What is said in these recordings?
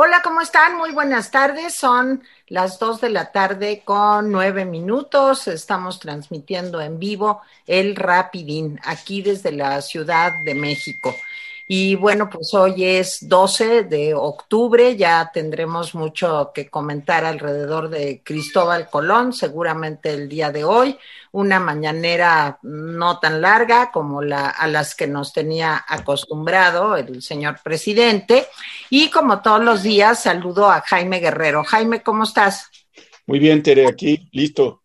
Hola, ¿cómo están? Muy buenas tardes. Son las dos de la tarde con nueve minutos. Estamos transmitiendo en vivo el Rapidín aquí desde la Ciudad de México. Y bueno, pues hoy es 12 de octubre, ya tendremos mucho que comentar alrededor de Cristóbal Colón, seguramente el día de hoy, una mañanera no tan larga como la, a las que nos tenía acostumbrado el señor presidente. Y como todos los días, saludo a Jaime Guerrero. Jaime, ¿cómo estás? Muy bien, Tere, aquí, listo.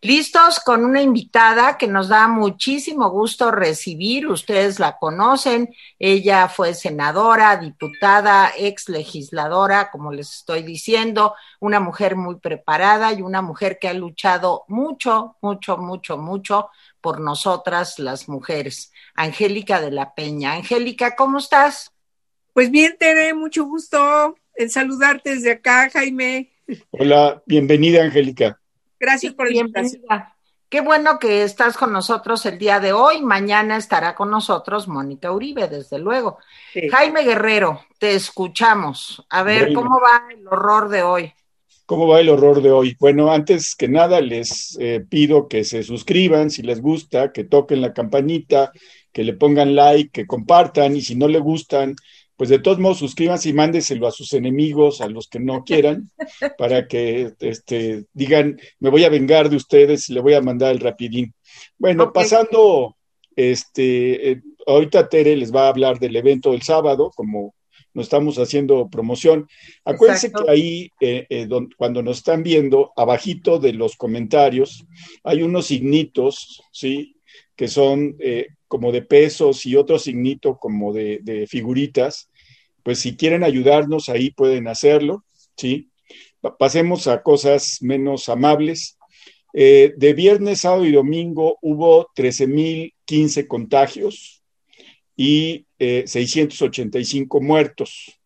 Listos con una invitada que nos da muchísimo gusto recibir. Ustedes la conocen. Ella fue senadora, diputada, ex legisladora, como les estoy diciendo, una mujer muy preparada y una mujer que ha luchado mucho, mucho, mucho, mucho por nosotras las mujeres. Angélica de la Peña. Angélica, ¿cómo estás? Pues bien, Tere, mucho gusto en saludarte desde acá, Jaime. Hola, bienvenida, Angélica. Gracias por la invitación. Qué bueno que estás con nosotros el día de hoy. Mañana estará con nosotros Mónica Uribe, desde luego. Jaime Guerrero, te escuchamos. A ver, ¿cómo va el horror de hoy? ¿Cómo va el horror de hoy? Bueno, antes que nada les eh, pido que se suscriban si les gusta, que toquen la campanita, que le pongan like, que compartan y si no le gustan, pues de todos modos suscríbanse y mándeselo a sus enemigos, a los que no quieran, para que este, digan, me voy a vengar de ustedes y le voy a mandar el rapidín. Bueno, pasando, este, eh, ahorita Tere les va a hablar del evento del sábado, como nos estamos haciendo promoción. Acuérdense que ahí, eh, eh, cuando nos están viendo, abajito de los comentarios, hay unos signitos, ¿sí? Que son como de pesos y otro signito como de, figuritas, pues si quieren ayudarnos ahí pueden hacerlo, ¿sí? Pasemos a cosas menos amables. Eh, de viernes, sábado y domingo hubo 13.015 contagios y 685 eh, muertos.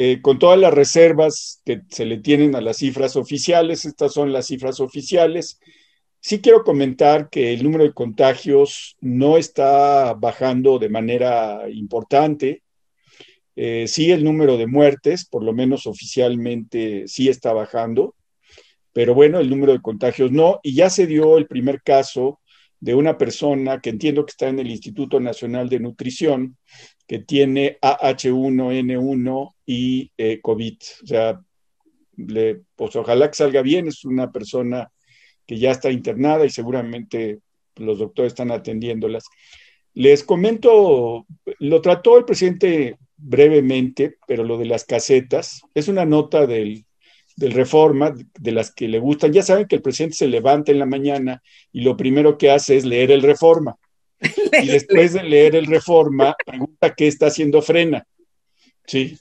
Eh, con todas las reservas que se le tienen a las cifras oficiales, estas son las cifras oficiales, Sí quiero comentar que el número de contagios no está bajando de manera importante. Eh, sí, el número de muertes, por lo menos oficialmente, sí está bajando, pero bueno, el número de contagios no. Y ya se dio el primer caso de una persona que entiendo que está en el Instituto Nacional de Nutrición, que tiene AH1N1 y eh, COVID. O sea, pues ojalá que salga bien, es una persona que ya está internada y seguramente los doctores están atendiéndolas. Les comento, lo trató el presidente brevemente, pero lo de las casetas es una nota del, del Reforma, de las que le gustan. Ya saben que el presidente se levanta en la mañana y lo primero que hace es leer el Reforma. Y después de leer el Reforma, pregunta qué está haciendo Frena. Sí,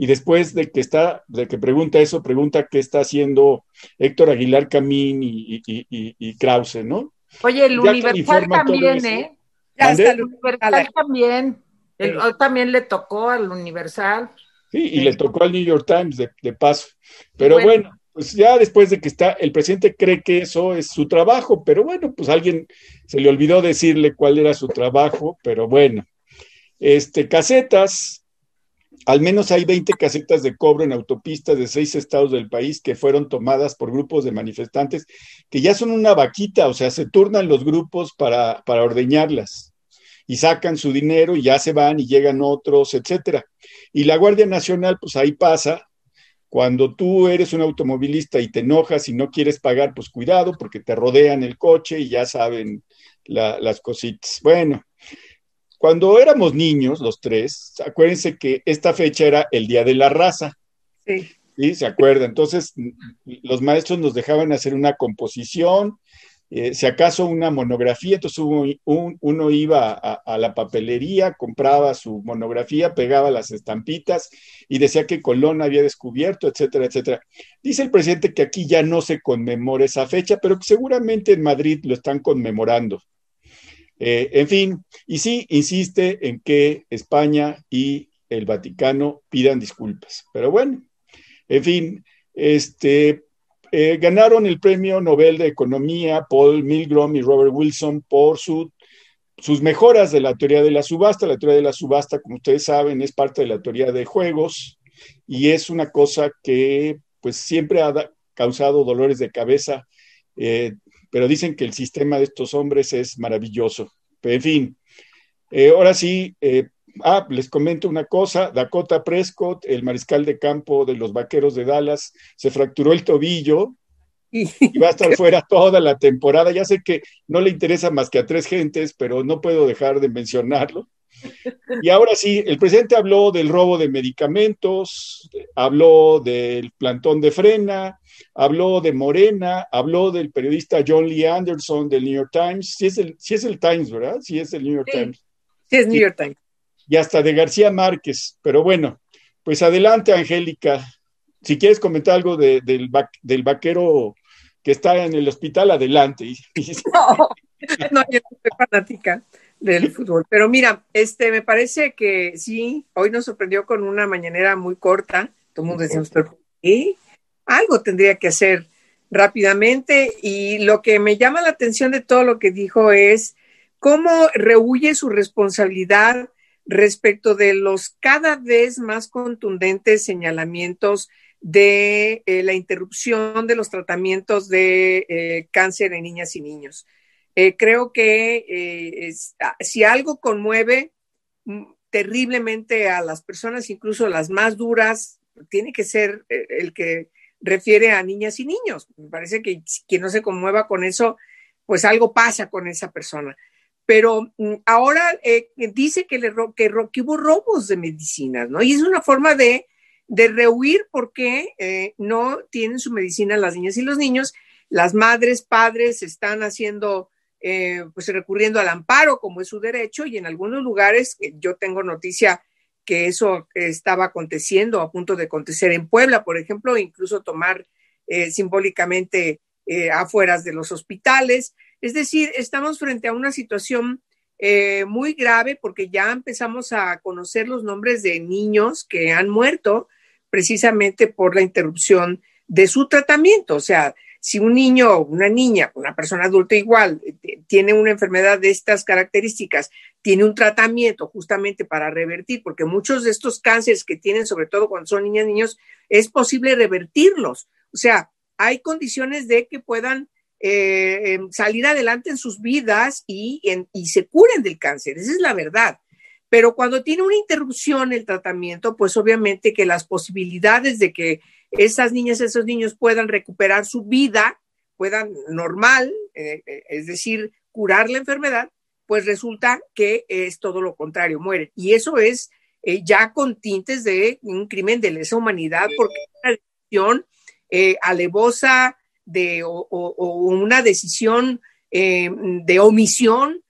y después de que está, de que pregunta eso, pregunta qué está haciendo Héctor Aguilar Camín y, y, Krause, ¿no? Oye, el Universal también, ¿eh? el Universal también. hoy también le tocó al Universal. Sí, y le tocó al New York Times de, paso. Pero bueno. pues ya después de que está, el presidente cree que eso es su trabajo, pero bueno, pues alguien se le olvidó decirle cuál era su trabajo, pero bueno. Este, casetas, al menos hay 20 casetas de cobro en autopistas de seis estados del país que fueron tomadas por grupos de manifestantes que ya son una vaquita, o sea, se turnan los grupos para, para ordeñarlas y sacan su dinero y ya se van y llegan otros, etcétera. Y la Guardia Nacional, pues ahí pasa. Cuando tú eres un automovilista y te enojas y no quieres pagar, pues cuidado porque te rodean el coche y ya saben las cositas. Bueno, cuando éramos niños, los tres, acuérdense que esta fecha era el Día de la Raza. Sí. ¿Sí? ¿Se acuerda? Entonces, los maestros nos dejaban hacer una composición, eh, si acaso una monografía, entonces uno, iba a, la papelería, compraba su monografía, pegaba las estampitas y decía que Colón había descubierto, etcétera, etcétera. Dice el presidente que aquí ya no se conmemora esa fecha, pero que seguramente en Madrid lo están conmemorando. Eh, en fin, y sí insiste en que España y el Vaticano pidan disculpas. Pero bueno, en fin, este, eh, ganaron el premio Nobel de Economía Paul Milgrom y Robert Wilson por su, sus mejoras de la teoría de la subasta. La teoría de la subasta, como ustedes saben, es parte de la teoría de juegos y es una cosa que pues siempre ha causado dolores de cabeza, eh, pero dicen que el sistema de estos hombres es maravilloso. En fin, eh, ahora sí, eh, ah, les comento una cosa, Dakota Prescott, el mariscal de campo de los Vaqueros de Dallas, se fracturó el tobillo y va a estar fuera toda la temporada. Ya sé que no le interesa más que a tres gentes, pero no puedo dejar de mencionarlo. Y ahora sí, el presidente habló del robo de medicamentos, habló del plantón de frena, habló de Morena, habló del periodista John Lee Anderson del New York Times. Sí es el, es el Times, ¿verdad? Sí es el New York Times. Sí, es New York Times. Y hasta de García Márquez. Pero bueno, pues adelante, Angélica. Si quieres comentar algo del, del vaquero que está en el hospital, adelante. No, yo no soy fanática del fútbol. Pero mira, este me parece que sí, hoy nos sorprendió con una mañanera muy corta. Todo el mundo decía, ¿qué? Algo tendría que hacer rápidamente. Y lo que me llama la atención de todo lo que dijo es cómo rehuye su responsabilidad respecto de los cada vez más contundentes señalamientos de eh, la interrupción de los tratamientos de eh, cáncer en niñas y niños. Eh, creo que ah, si algo conmueve mm, terriblemente a las personas, incluso las más duras, tiene que ser el que refiere a niñas y niños. Me parece que quien no se conmueva con eso, pues algo pasa con esa persona. Pero mm, ahora dice que, le, que, que hubo robos de medicinas, ¿no? Y es una forma de de rehuir porque eh, no tienen su medicina las niñas y los niños. Las madres, padres están haciendo, eh, pues recurriendo al amparo como es su derecho y en algunos lugares, eh, yo tengo noticia que eso estaba aconteciendo, a punto de acontecer en Puebla, por ejemplo, incluso tomar simbólicamente afueras de los hospitales. Es decir, estamos frente a una situación muy grave porque ya empezamos a conocer los nombres de niños que han muerto precisamente por la interrupción de su tratamiento. O sea, si un niño o una niña, una persona adulta igual, eh, tiene una enfermedad de estas características, tiene un tratamiento justamente para revertir, porque muchos de estos cánceres que tienen, sobre todo cuando son niñas y niños, es posible revertirlos. O sea, hay condiciones de que puedan eh, em, salir adelante en sus vidas y, y se curen del cáncer. Esa es la verdad. Pero cuando tiene una interrupción el tratamiento, pues obviamente que las posibilidades de que esas niñas, esos niños puedan recuperar su vida, puedan normal, eh, eh, es decir, curar la enfermedad, pues resulta que es todo lo contrario, mueren. Y eso es eh, ya con tintes de un crimen de lesa humanidad, porque es una decisión alevosa de, o, o, una decisión de omisión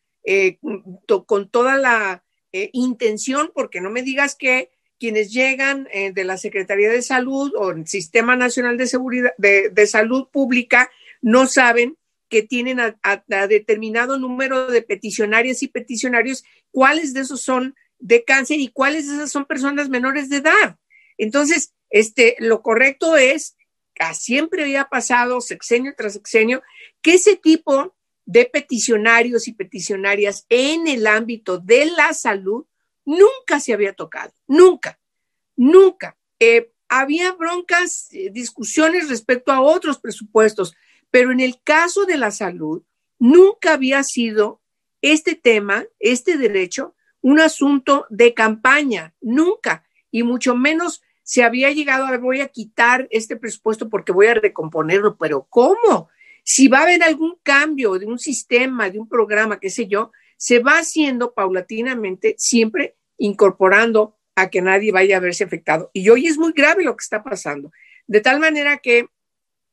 con toda la intención, porque no me digas que quienes llegan eh, de la Secretaría de Salud o el Sistema Nacional de Seguridad de, Salud Pública no saben que tienen a, determinado número de peticionarias y peticionarios, cuáles de esos son de cáncer y cuáles de esas son personas menores de edad. Entonces, este, lo correcto es, a siempre había pasado sexenio tras sexenio, que ese tipo de peticionarios y peticionarias en el ámbito de la salud nunca se había tocado, nunca, nunca. Eh, había broncas, eh, discusiones respecto a otros presupuestos, pero en el caso de la salud, nunca había sido este tema, este derecho, un asunto de campaña, nunca, y mucho menos se había llegado a voy a quitar este presupuesto porque voy a recomponerlo, pero ¿cómo? Si va a haber algún cambio de un sistema, de un programa, qué sé yo, se va haciendo paulatinamente, siempre incorporando a que nadie vaya a verse afectado. Y hoy es muy grave lo que está pasando. De tal manera que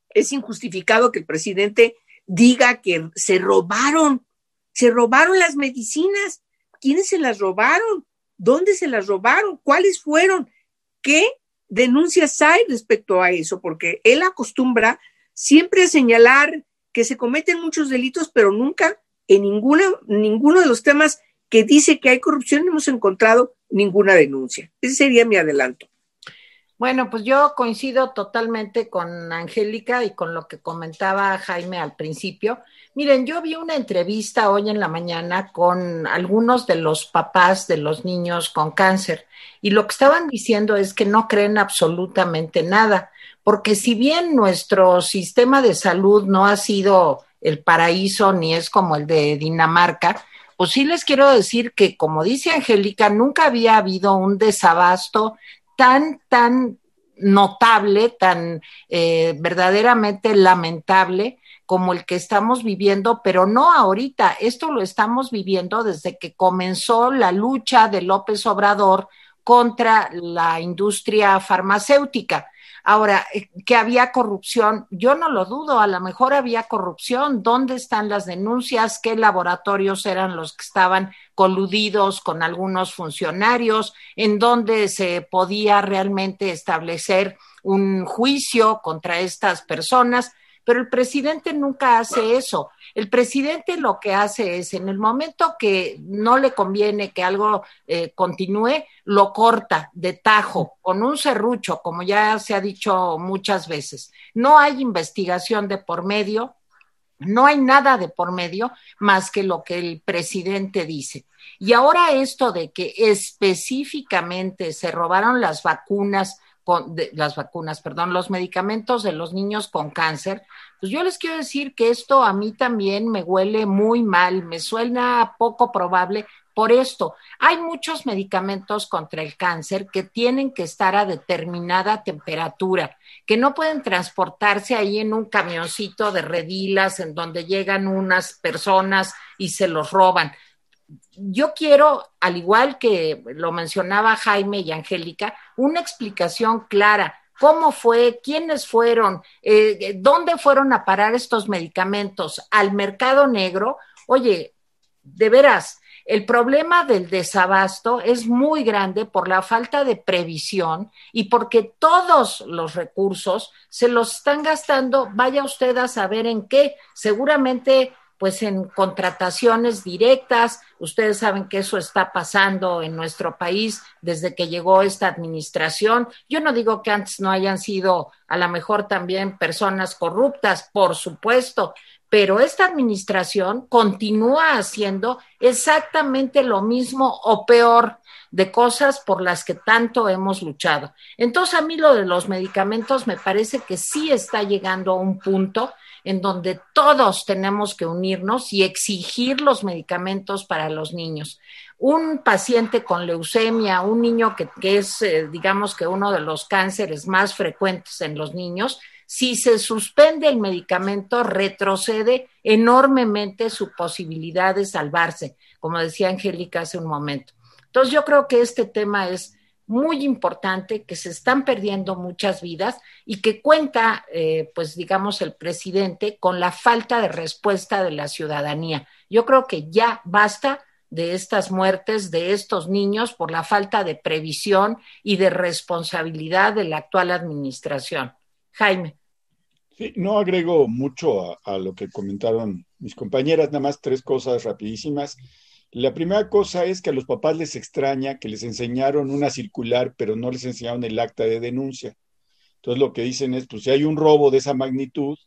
es injustificado que el presidente diga que se robaron, se robaron las medicinas. ¿Quiénes se las robaron? ¿Dónde se las robaron? ¿Cuáles fueron? ¿Qué denuncias hay respecto a eso? Porque él acostumbra siempre a señalar que se cometen muchos delitos, pero nunca en ninguna, ninguno de los temas que dice que hay corrupción hemos encontrado ninguna denuncia. Ese sería mi adelanto. Bueno, pues yo coincido totalmente con Angélica y con lo que comentaba Jaime al principio. Miren, yo vi una entrevista hoy en la mañana con algunos de los papás de los niños con cáncer y lo que estaban diciendo es que no creen absolutamente nada, porque si bien nuestro sistema de salud no ha sido el paraíso ni es como el de Dinamarca, pues sí les quiero decir que, como dice Angélica, nunca había habido un desabasto tan, tan notable, tan eh, verdaderamente lamentable como el que estamos viviendo, pero no ahorita. Esto lo estamos viviendo desde que comenzó la lucha de López Obrador contra la industria farmacéutica. Ahora, eh, que había corrupción, yo no lo dudo, a lo mejor había corrupción. ¿Dónde están las denuncias? ¿Qué laboratorios eran los que estaban coludidos con algunos funcionarios? ¿En dónde se podía realmente establecer un juicio contra estas personas? Pero el presidente nunca hace eso. El presidente lo que hace es, en el momento que no le conviene que algo eh, continúe, lo corta de tajo, con un serrucho, como ya se ha dicho muchas veces. No hay investigación de por medio, no hay nada de por medio más que lo que el presidente dice. Y ahora esto de que específicamente se robaron las vacunas de, las vacunas, perdón, los medicamentos de los niños con cáncer, pues yo les quiero decir que esto a mí también me huele muy mal, me suena poco probable por esto. Hay muchos medicamentos contra el cáncer que tienen que estar a determinada temperatura, que no pueden transportarse ahí en un camioncito de redilas en donde llegan unas personas y se los roban yo quiero, al igual que lo mencionaba Jaime y Angélica, una explicación clara. ¿Cómo fue? ¿Quiénes fueron? Eh, ¿Dónde fueron a parar estos medicamentos? ¿Al mercado negro? Oye, de veras, el problema del desabasto es muy grande por la falta de previsión y porque todos los recursos se los están gastando, vaya usted a saber en qué. Seguramente pues en contrataciones directas. Ustedes saben que eso está pasando en nuestro país desde que llegó esta administración. Yo no digo que antes no hayan sido a lo mejor también personas corruptas, por supuesto, pero esta administración continúa haciendo exactamente lo mismo o peor de cosas por las que tanto hemos luchado. Entonces a mí lo de los medicamentos me parece que sí está llegando a un punto en donde todos tenemos que unirnos y exigir los medicamentos para los niños. Un paciente con leucemia, un niño que, es, eh, digamos que uno de los cánceres más frecuentes en los niños, si se suspende el medicamento, retrocede enormemente su posibilidad de salvarse, como decía Angélica hace un momento. Entonces yo creo que este tema es muy importante, que se están perdiendo muchas vidas y que cuenta, eh, pues digamos, el presidente con la falta de respuesta de la ciudadanía. Yo creo que ya basta de estas muertes de estos niños por la falta de previsión y de responsabilidad de la actual administración. Jaime. Sí, no agrego mucho a, a lo que comentaron mis compañeras, nada más tres cosas rapidísimas. La primera cosa es que a los papás les extraña que les enseñaron una circular, pero no les enseñaron el acta de denuncia. Entonces lo que dicen es, pues si hay un robo de esa magnitud,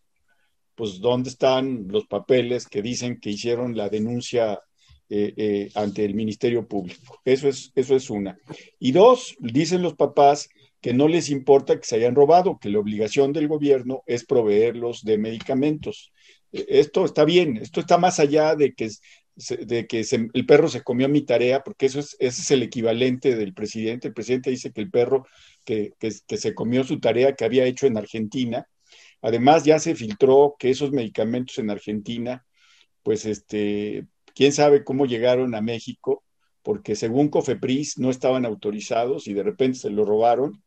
pues ¿dónde están los papeles que dicen que hicieron la denuncia eh, eh, ante el Ministerio Público? Eso es, eso es una. Y dos, dicen los papás que no les importa que se hayan robado, que la obligación del gobierno es proveerlos de medicamentos. E, esto está bien, esto está más allá de que de que el perro se comió mi tarea, porque eso es, ese es el equivalente del presidente. El presidente dice que el perro que, se comió su tarea que había hecho en Argentina. Además, ya se filtró que esos medicamentos en Argentina, pues este, quién sabe cómo llegaron a México, porque según Cofepris no estaban autorizados y de repente se lo robaron.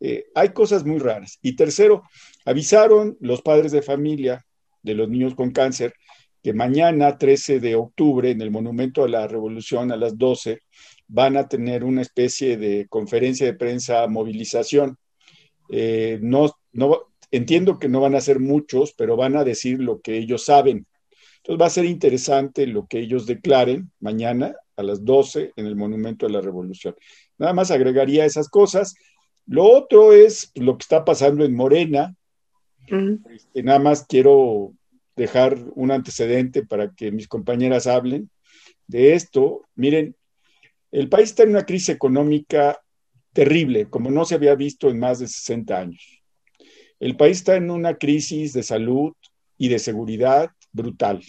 Eh, hay cosas muy raras. Y tercero, avisaron los padres de familia de los niños con cáncer que mañana, 13 de octubre, en el Monumento a la Revolución a las 12, van a tener una especie de conferencia de prensa, movilización. Eh, no, no, entiendo que no van a ser muchos, pero van a decir lo que ellos saben. Entonces va a ser interesante lo que ellos declaren mañana a las 12 en el Monumento a la Revolución. Nada más agregaría esas cosas. Lo otro es lo que está pasando en Morena. Este, nada más quiero dejar un antecedente para que mis compañeras hablen de esto. Miren, el país está en una crisis económica terrible, como no se había visto en más de 60 años. El país está en una crisis de salud y de seguridad brutal.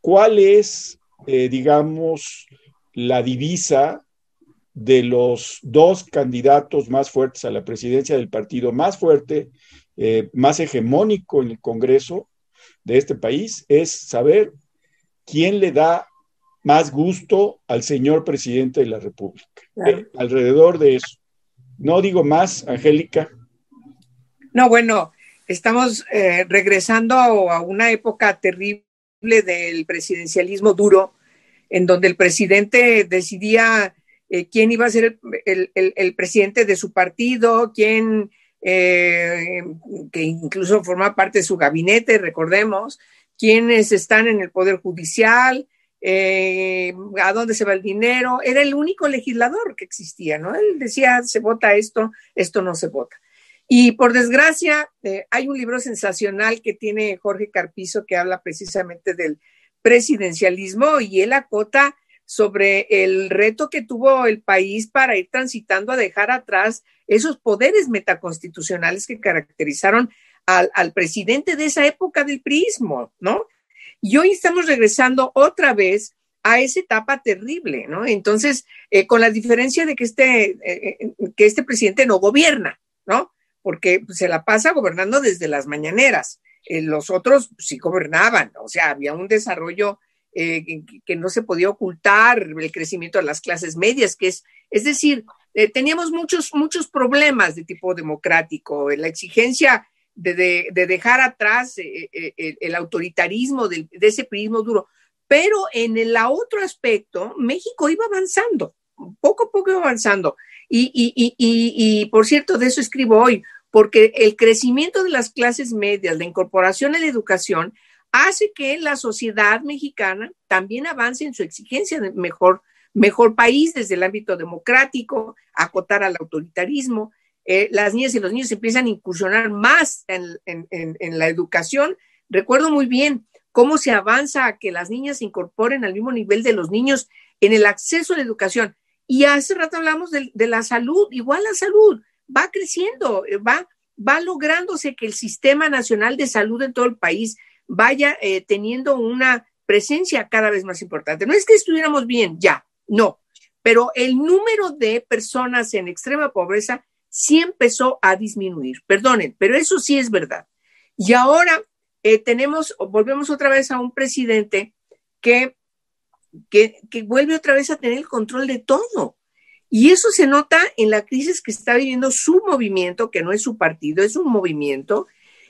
¿Cuál es, eh, digamos, la divisa de los dos candidatos más fuertes a la presidencia del partido más fuerte, eh, más hegemónico en el Congreso de este país? Es saber quién le da más gusto al señor presidente de la República. Eh, alrededor de eso. No digo más, Angélica. No, bueno, estamos eh, regresando a una época terrible del presidencialismo duro, en donde el presidente decidía eh, quién iba a ser el, presidente de su partido, quién, que incluso forma parte de su gabinete, recordemos, quiénes están en el Poder Judicial, eh, a dónde se va el dinero, era el único legislador que existía, ¿no? Él decía, se vota esto, esto no se vota. Y por desgracia, eh, hay un libro sensacional que tiene Jorge Carpizo que habla precisamente del presidencialismo y él acota sobre el reto que tuvo el país para ir transitando a dejar atrás esos poderes metaconstitucionales que caracterizaron al, al presidente de esa época del prismo, ¿no? Y hoy estamos regresando otra vez a esa etapa terrible, ¿no? Entonces, eh, con la diferencia de que este, eh, eh, que este presidente no gobierna, ¿no? Porque se la pasa gobernando desde las mañaneras. los otros sí gobernaban, o sea, había un desarrollo que, no se podía ocultar, el crecimiento de las clases medias, que es, es decir, teníamos muchos, muchos problemas de tipo democrático, la exigencia de, dejar atrás eh, eh, eh, el, autoritarismo de, ese prismo duro. Pero en el otro aspecto, México iba avanzando, poco a poco iba avanzando. Y, y, por cierto, de eso escribo hoy, porque el crecimiento de las clases medias, la incorporación a la educación, hace que la sociedad mexicana también avance en su exigencia de mejor, mejor país desde el ámbito democrático, acotar al autoritarismo, eh, las niñas y los niños empiezan a incursionar más en, la educación. Recuerdo muy bien cómo se avanza a que las niñas se incorporen al mismo nivel de los niños en el acceso a la educación. Y hace rato hablamos de, la salud, igual la salud va creciendo, eh, va, va lográndose que el Sistema Nacional de Salud en todo el país vaya eh, teniendo una presencia cada vez más importante. No es que estuviéramos bien, ya, no, pero el número de personas en extrema pobreza sí empezó a disminuir. Perdonen, pero eso sí es verdad. Y ahora eh, tenemos, volvemos otra vez a un presidente que, que, que vuelve otra vez a tener el control de todo. Y eso se nota en la crisis que está viviendo su movimiento, que no es su partido, es un movimiento.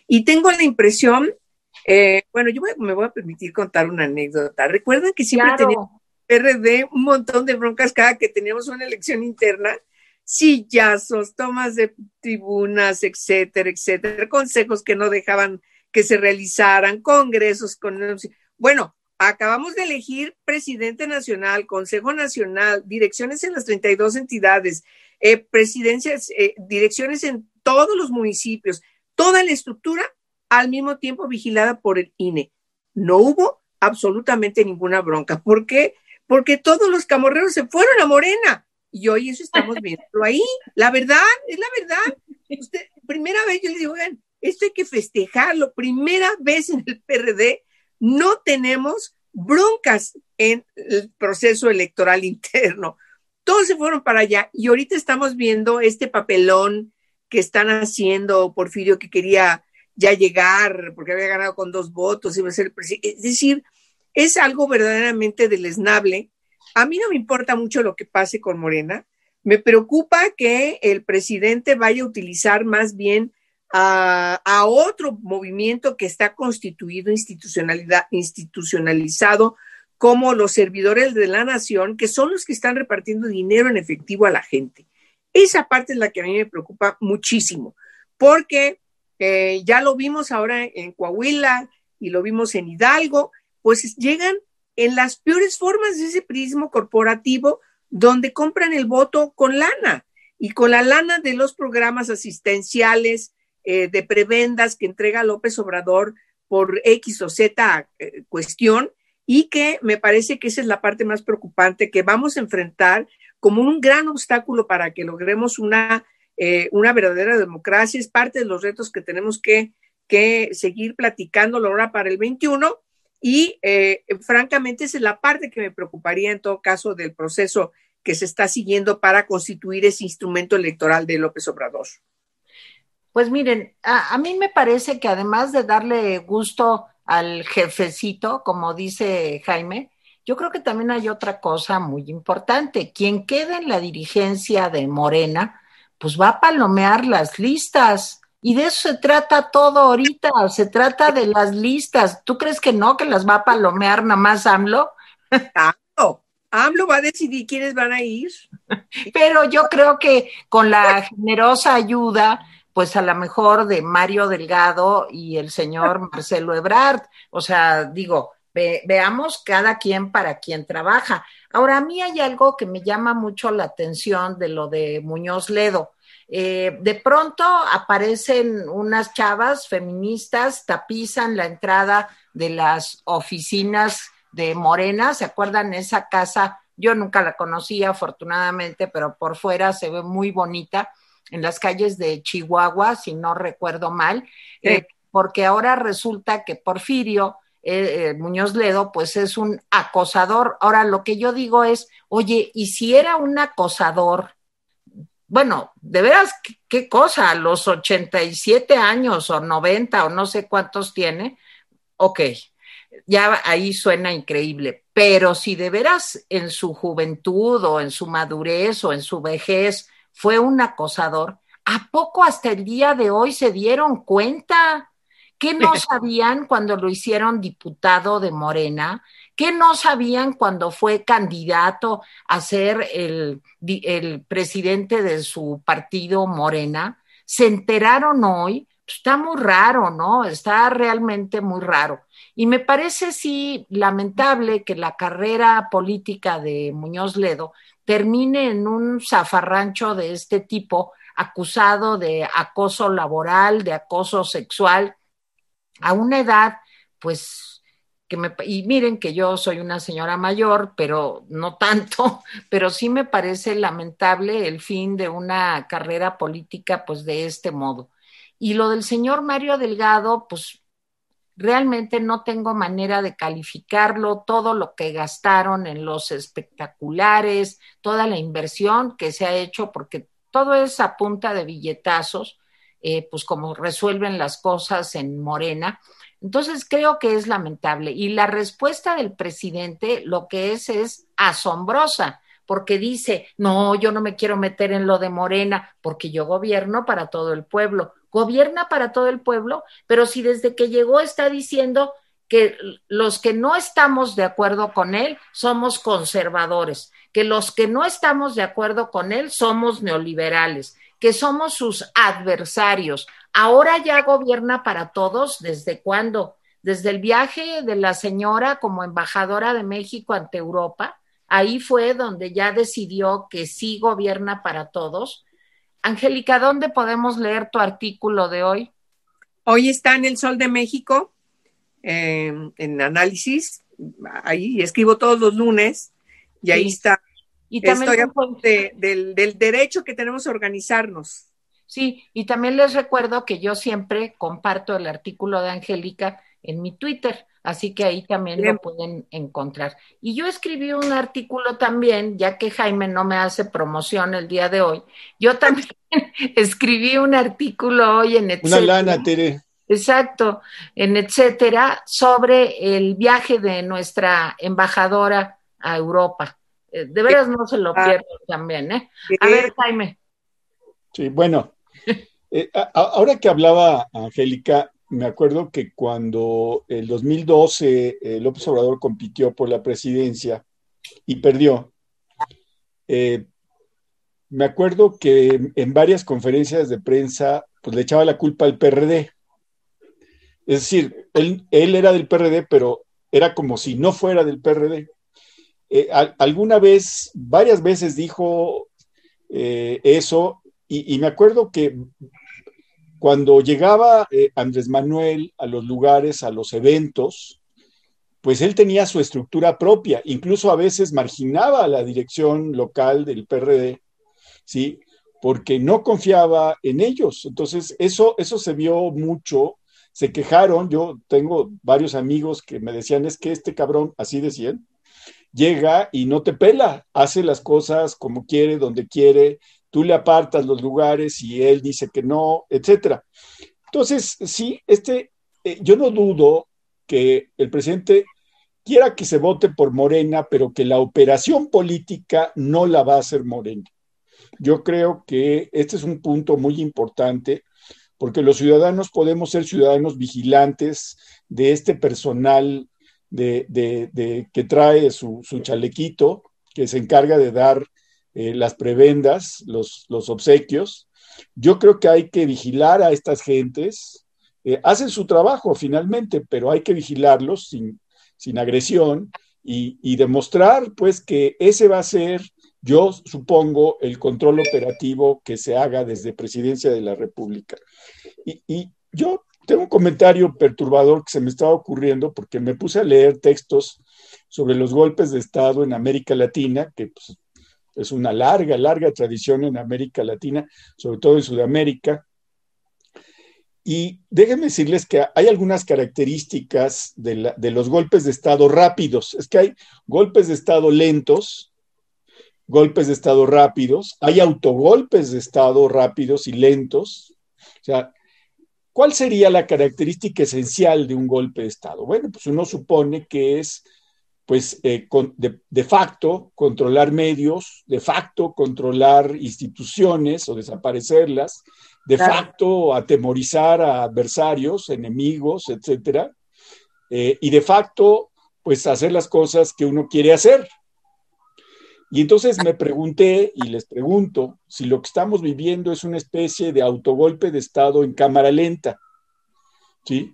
Y tengo la impresión, eh, bueno, yo me voy a permitir contar una anécdota. Recuerdan que siempre teníamos PRD un montón de broncas cada que teníamos una elección interna sillazos, tomas de tribunas, etcétera, etcétera, consejos que no dejaban que se realizaran, congresos con... Bueno, acabamos de elegir presidente nacional, Consejo Nacional, direcciones en las 32 entidades, eh, presidencias, eh, direcciones en todos los municipios, toda la estructura al mismo tiempo vigilada por el INE. No hubo absolutamente ninguna bronca. ¿Por qué? Porque todos los camorreros se fueron a Morena. Y hoy eso estamos viendo ahí. La verdad, es la verdad. Usted, primera vez yo le digo, oigan, esto hay que festejarlo. Primera vez en el PRD no tenemos broncas en el proceso electoral interno. Todos se fueron para allá y ahorita estamos viendo este papelón que están haciendo Porfirio que quería ya llegar porque había ganado con dos votos, iba a ser el presidente. Es decir, es algo verdaderamente deleznable a mí no me importa mucho lo que pase con Morena. Me preocupa que el presidente vaya a utilizar más bien a, otro movimiento que está constituido, institucionalizado, como los servidores de la nación, que son los que están repartiendo dinero en efectivo a la gente. Esa parte es la que a mí me preocupa muchísimo, porque eh, ya lo vimos ahora en Coahuila y lo vimos en Hidalgo, pues llegan en las peores formas de ese prismo corporativo donde compran el voto con lana. y con la lana de los programas asistenciales, eh, de prebendas que entrega López Obrador por X o Z eh, cuestión, y que me parece que esa es la parte más preocupante que vamos a enfrentar como un gran obstáculo para que logremos una, eh, una verdadera democracia. Es parte de los retos que tenemos que, que seguir platicando ahora para el 21 y eh, francamente esa es la parte que me preocuparía en todo caso del proceso que se está siguiendo para constituir ese instrumento electoral de López Obrador. Pues miren, a, a mí me parece que además de darle gusto al jefecito, como dice Jaime, yo creo que también hay otra cosa muy importante. Quien quede en la dirigencia de Morena, pues va a palomear las listas. Y de eso se trata todo ahorita, se trata de las listas. ¿Tú crees que no, que las va a palomear nada más AMLO? AMLO, AMLO va a decidir quiénes van a ir. Pero yo creo que con la generosa ayuda, pues a lo mejor de Mario Delgado y el señor Marcelo Ebrard, o sea, digo, veamos cada quien para quien trabaja. Ahora, a mí hay algo que me llama mucho la atención de lo de Muñoz Ledo eh, de pronto aparecen unas chavas feministas, tapizan la entrada de las oficinas de Morena, ¿se acuerdan esa casa? Yo nunca la conocía, afortunadamente, pero por fuera se ve muy bonita en las calles de Chihuahua, si no recuerdo mal, eh, porque ahora resulta que Porfirio eh, Muñoz Ledo, pues es un acosador. Ahora, lo que yo digo es, oye, ¿y si era un acosador? Bueno, de veras, ¿qué, cosa, a los 87 años o 90 o no sé cuántos tiene, ok, ya ahí suena increíble, pero si de veras en su juventud o en su madurez o en su vejez fue un acosador, ¿a poco hasta el día de hoy se dieron cuenta? ¿Qué no sabían cuando lo hicieron diputado de Morena? ¿Qué no sabían cuando fue candidato a ser el, el presidente de su partido Morena? ¿Se enteraron hoy? Está muy raro, ¿no? Está realmente muy raro. Y me parece, sí, lamentable que la carrera política de Muñoz Ledo termine en un zafarrancho de este tipo, acusado de acoso laboral, de acoso sexual, a una edad, pues y miren que yo soy una señora mayor, pero no tanto, pero sí me parece lamentable el fin de una carrera política pues de este modo. Y lo del señor Mario Delgado, pues realmente no tengo manera de calificarlo, todo lo que gastaron en los espectaculares, toda la inversión que se ha hecho, porque todo es a punta de billetazos, eh, pues como resuelven las cosas en Morena entonces creo que es lamentable. Y la respuesta del presidente lo que es es asombrosa, porque dice, no, yo no me quiero meter en lo de Morena, porque yo gobierno para todo el pueblo. Gobierna para todo el pueblo, pero si desde que llegó está diciendo que los que no estamos de acuerdo con él somos conservadores, que los que no estamos de acuerdo con él somos neoliberales, que somos sus adversarios. Ahora ya gobierna para todos, ¿desde cuándo? Desde el viaje de la señora como embajadora de México ante Europa, ahí fue donde ya decidió que sí gobierna para todos. Angélica, ¿dónde podemos leer tu artículo de hoy? Hoy está en el Sol de México, en análisis, ahí escribo todos los lunes y ahí está y también Estoy del, del derecho que tenemos a organizarnos. Sí, y también les recuerdo que yo siempre comparto el artículo de Angélica en mi Twitter, así que ahí también lo pueden encontrar. Y yo escribí un artículo también, ya que Jaime no me hace promoción el día de hoy, yo también escribí un artículo hoy en etcétera. Una lana, Tere. Exacto, en etcétera, sobre el viaje de nuestra embajadora a Europa. Eh, de veras no se lo ah. pierdo también, ¿eh? A ver, Jaime. Sí, bueno, eh, ahora que hablaba Angélica, me acuerdo que cuando el 2012 eh, López Obrador compitió por la presidencia y perdió, me acuerdo que en varias conferencias de prensa pues le echaba la culpa al PRD. Es decir, él, él era del PRD, pero era como si no fuera del PRD. Eh, alguna vez, varias veces dijo, eh, eso. Y, me acuerdo que cuando llegaba eh, Andrés Manuel a los lugares, a los eventos, pues él tenía su estructura propia, incluso a veces marginaba a la dirección local del PRD, ¿sí? Porque no confiaba en ellos. Entonces, eso, eso se vio mucho, se quejaron, yo tengo varios amigos que me decían, es que este cabrón, así decían, llega y no te pela, hace las cosas como quiere, donde quiere, tú le apartas los lugares y él dice que no, etcétera. Entonces, sí, este, eh, yo no dudo que el presidente quiera que se vote por Morena, pero que la operación política no la va a hacer Morena. Yo creo que este es un punto muy importante porque los ciudadanos podemos ser ciudadanos vigilantes de este personal de, que trae su, chalequito, que se encarga de dar eh, las prebendas, los, los, obsequios. Yo creo que hay que vigilar a estas gentes. Eh, hacen su trabajo finalmente, pero hay que vigilarlos sin, sin agresión y, y, demostrar pues que ese va a ser, yo supongo, el control operativo que se haga desde Presidencia de la República. Y, y yo tengo un comentario perturbador que se me estaba ocurriendo porque me puse a leer textos sobre los golpes de Estado en América Latina, que pues, es una larga, larga tradición en América Latina, sobre todo en Sudamérica. Y déjenme decirles que hay algunas características de, de, los golpes de Estado rápidos. Es que hay golpes de Estado lentos, golpes de Estado rápidos, hay autogolpes de Estado rápidos y lentos. O sea, ¿Cuál sería la característica esencial de un golpe de Estado? Bueno, pues uno supone que es, pues, eh, de, facto controlar medios, de facto controlar instituciones o desaparecerlas, de facto atemorizar a adversarios, enemigos, etcétera, eh, y de facto, pues, hacer las cosas que uno quiere hacer. Y entonces me pregunté y les pregunto si lo que estamos viviendo es una especie de autogolpe de Estado en cámara lenta. ¿Sí?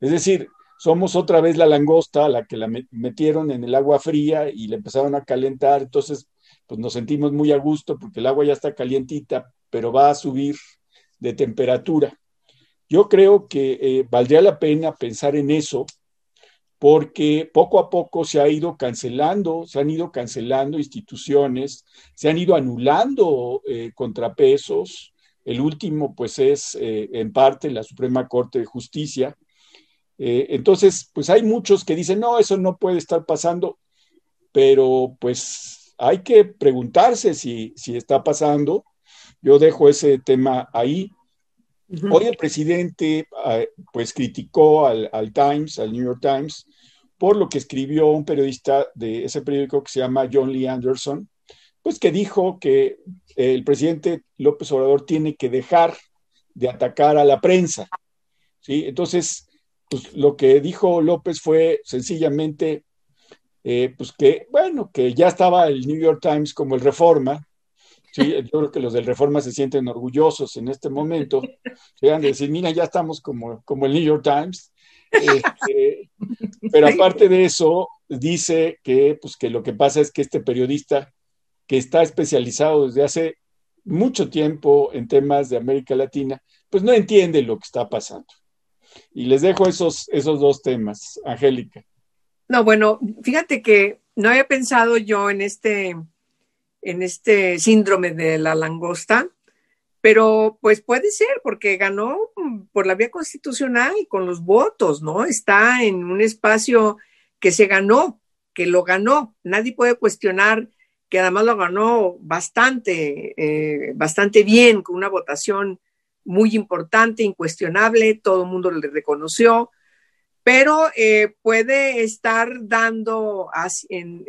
Es decir, somos otra vez la langosta a la que la metieron en el agua fría y le empezaron a calentar. Entonces, pues nos sentimos muy a gusto porque el agua ya está calientita, pero va a subir de temperatura. Yo creo que eh, valdría la pena pensar en eso porque poco a poco se ha ido cancelando, se han ido cancelando instituciones, se han ido anulando eh, contrapesos. El último, pues, es eh, en parte la Suprema Corte de Justicia. Eh, entonces, pues hay muchos que dicen, no, eso no puede estar pasando, pero pues hay que preguntarse si, si está pasando. Yo dejo ese tema ahí. Hoy el presidente pues criticó al, al, Times, al New York Times, por lo que escribió un periodista de ese periódico que se llama John Lee Anderson, pues que dijo que el presidente López Obrador tiene que dejar de atacar a la prensa. ¿sí? Entonces, pues lo que dijo López fue sencillamente, eh, pues que, bueno, que ya estaba el New York Times como el Reforma, Sí, yo creo que los del Reforma se sienten orgullosos en este momento. Llegan de decir, mira, ya estamos como, como el New York Times. Este, pero aparte de eso, dice que, pues, que lo que pasa es que este periodista, que está especializado desde hace mucho tiempo en temas de América Latina, pues no entiende lo que está pasando. Y les dejo esos, esos dos temas, Angélica. No, bueno, fíjate que no había pensado yo en este, en este síndrome de la langosta, pero pues puede ser porque ganó por la vía constitucional con los votos, ¿no? Está en un espacio que se ganó, que lo ganó. Nadie puede cuestionar que además lo ganó bastante, eh, bastante bien, con una votación muy importante, incuestionable, todo el mundo le reconoció, pero eh, puede estar dando,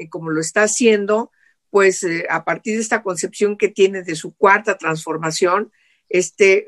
como lo está haciendo, pues eh, a partir de esta concepción que tiene de su cuarta transformación, este, eh,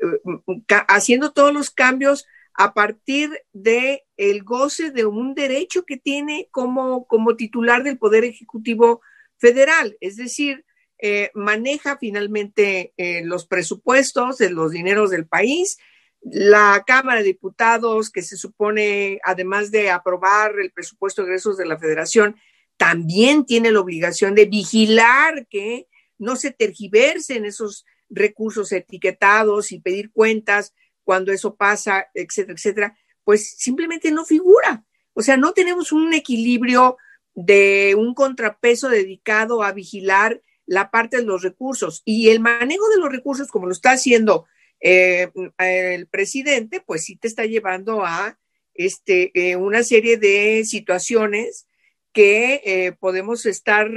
haciendo todos los cambios a partir de goce de un derecho que tiene como, como titular del Poder Ejecutivo Federal, es decir, eh, maneja finalmente los presupuestos de los dineros del país. La Cámara de Diputados, que se supone, además de aprobar el presupuesto de egresos de la Federación, también tiene la obligación de vigilar que no se tergiversen esos recursos etiquetados y pedir cuentas cuando eso pasa, etcétera, etcétera, pues simplemente no figura. O sea, no tenemos un equilibrio de un contrapeso dedicado a vigilar la parte de los recursos y el manejo de los recursos, como lo está haciendo eh, el presidente, pues sí te está llevando a este, eh, una serie de situaciones que eh, podemos estar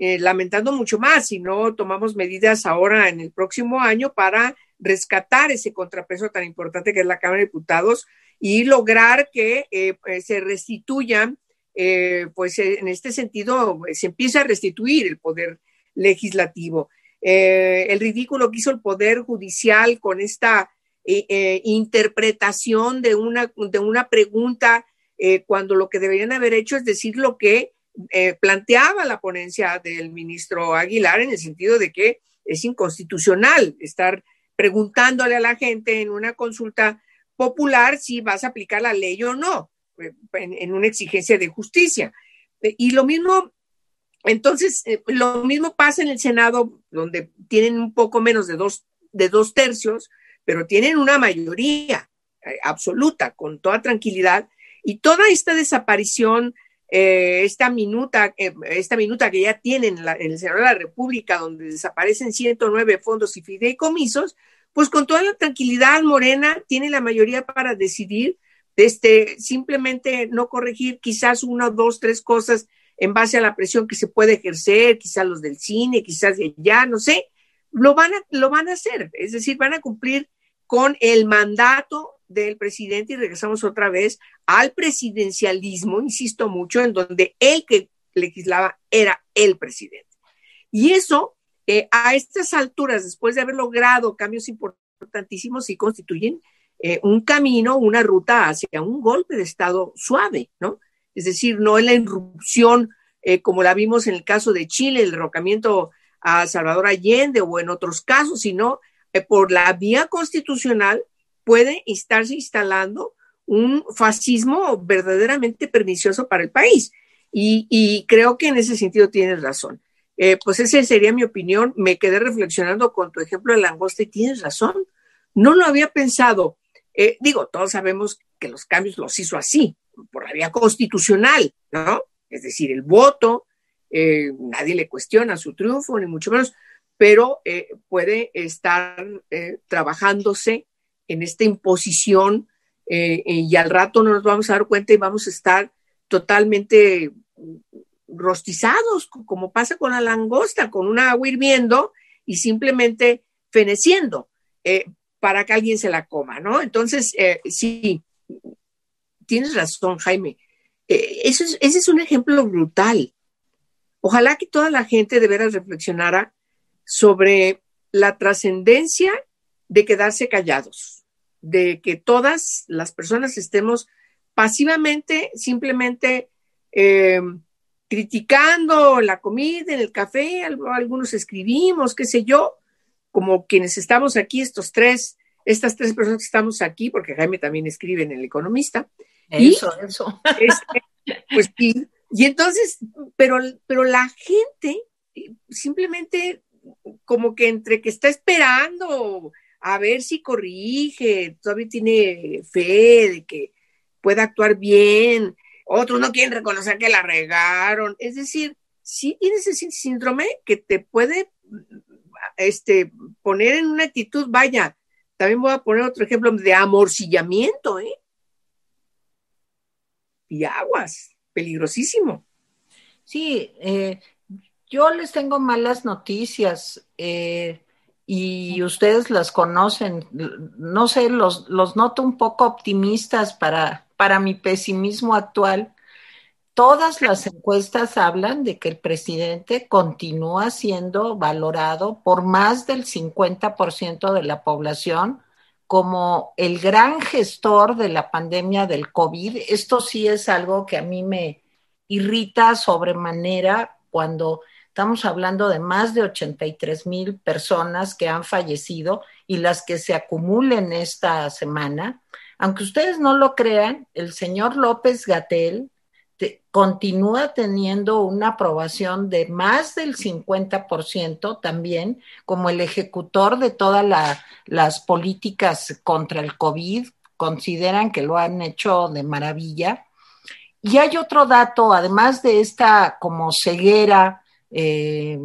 lamentando mucho más si no tomamos medidas ahora en el próximo año para rescatar ese contrapeso tan importante que es la Cámara de Diputados y lograr que se restituyan, pues en este sentido, se empieza a restituir el poder legislativo. Eh, el ridículo que hizo el Poder Judicial con esta eh, eh, interpretación de una, de una pregunta cuando lo que deberían haber hecho es decir lo que planteaba la ponencia del ministro Aguilar en el sentido de que es inconstitucional estar preguntándole a la gente en una consulta popular si vas a aplicar la ley o no, en, en una exigencia de justicia. Y lo mismo entonces, eh, lo mismo pasa en el Senado, donde tienen un poco menos de dos, de dos tercios, pero tienen una mayoría eh, absoluta, con toda tranquilidad. Y toda esta desaparición, eh, esta minuta, esta minuta que ya tienen en, en, el Senado de la República, donde desaparecen 109 fondos y fideicomisos, pues con toda la tranquilidad, Morena tiene la mayoría para decidir, este, simplemente no corregir quizás una, dos, tres cosas en base a la presión que se puede ejercer, quizás los del cine, quizás de allá, no sé, lo van a, lo van a hacer, es decir, van a cumplir con el mandato del presidente y regresamos otra vez al presidencialismo, insisto mucho, en donde el que legislaba era el presidente. Y eso, eh, a estas alturas, después de haber logrado cambios importantísimos, sí constituyen eh, un camino, una ruta hacia un golpe de Estado suave, ¿no? es decir, no en la irrupción eh, como la vimos en el caso de Chile, el derrocamiento a Salvador Allende o en otros casos, sino por la vía constitucional puede estarse instalando un fascismo verdaderamente pernicioso para el país. Y, creo que en ese sentido tienes razón. Eh, pues esa sería mi opinión. Me quedé reflexionando con tu ejemplo de langosta y tienes razón. No lo había pensado. digo, todos sabemos que los cambios los hizo así, por la vía constitucional, ¿no? Es decir, el voto, eh, nadie le cuestiona su triunfo, ni mucho menos, pero eh, puede estar eh, trabajándose en esta imposición y al rato no nos vamos a dar cuenta y vamos a estar totalmente rostizados, como pasa con la langosta, con una agua hirviendo y simplemente feneciendo para que alguien se la coma, ¿no? Entonces, sí, tienes razón, Jaime. Eh, eso es, ese es un ejemplo brutal. Ojalá que toda la gente de veras reflexionara sobre la trascendencia de quedarse callados, de que todas las personas estemos pasivamente, simplemente eh, criticando la comida, en el café, algunos escribimos, qué sé yo, como quienes estamos aquí, estos tres, estas tres personas que estamos aquí, porque Jaime también escribe en El Economista, eso, eso. Este, pues. Y entonces, pero, pero la gente simplemente como que entre que está esperando a ver si corrige, todavía tiene fe de que pueda actuar bien, otros no quieren reconocer que la regaron, es decir, sí tienes ese síndrome que te puede este, poner en una actitud, vaya, también voy a poner otro ejemplo de amorcillamiento, ¿eh? y aguas, peligrosísimo. Sí, eh, yo les tengo malas noticias eh, y ustedes las conocen. No sé, los, los noto un poco optimistas para, para mi pesimismo actual. Todas las encuestas hablan de que el presidente continúa siendo valorado por más del 50% de la población como el gran gestor de la pandemia del COVID. Esto sí es algo que a mí me irrita sobremanera cuando estamos hablando de más de 83 mil personas que han fallecido y las que se acumulen esta semana. Aunque ustedes no lo crean, el señor López Gatel continúa teniendo una aprobación de más del 50% también como el ejecutor de todas las políticas contra el COVID. Consideran que lo han hecho de maravilla. Y hay otro dato, además de esta como ceguera, eh,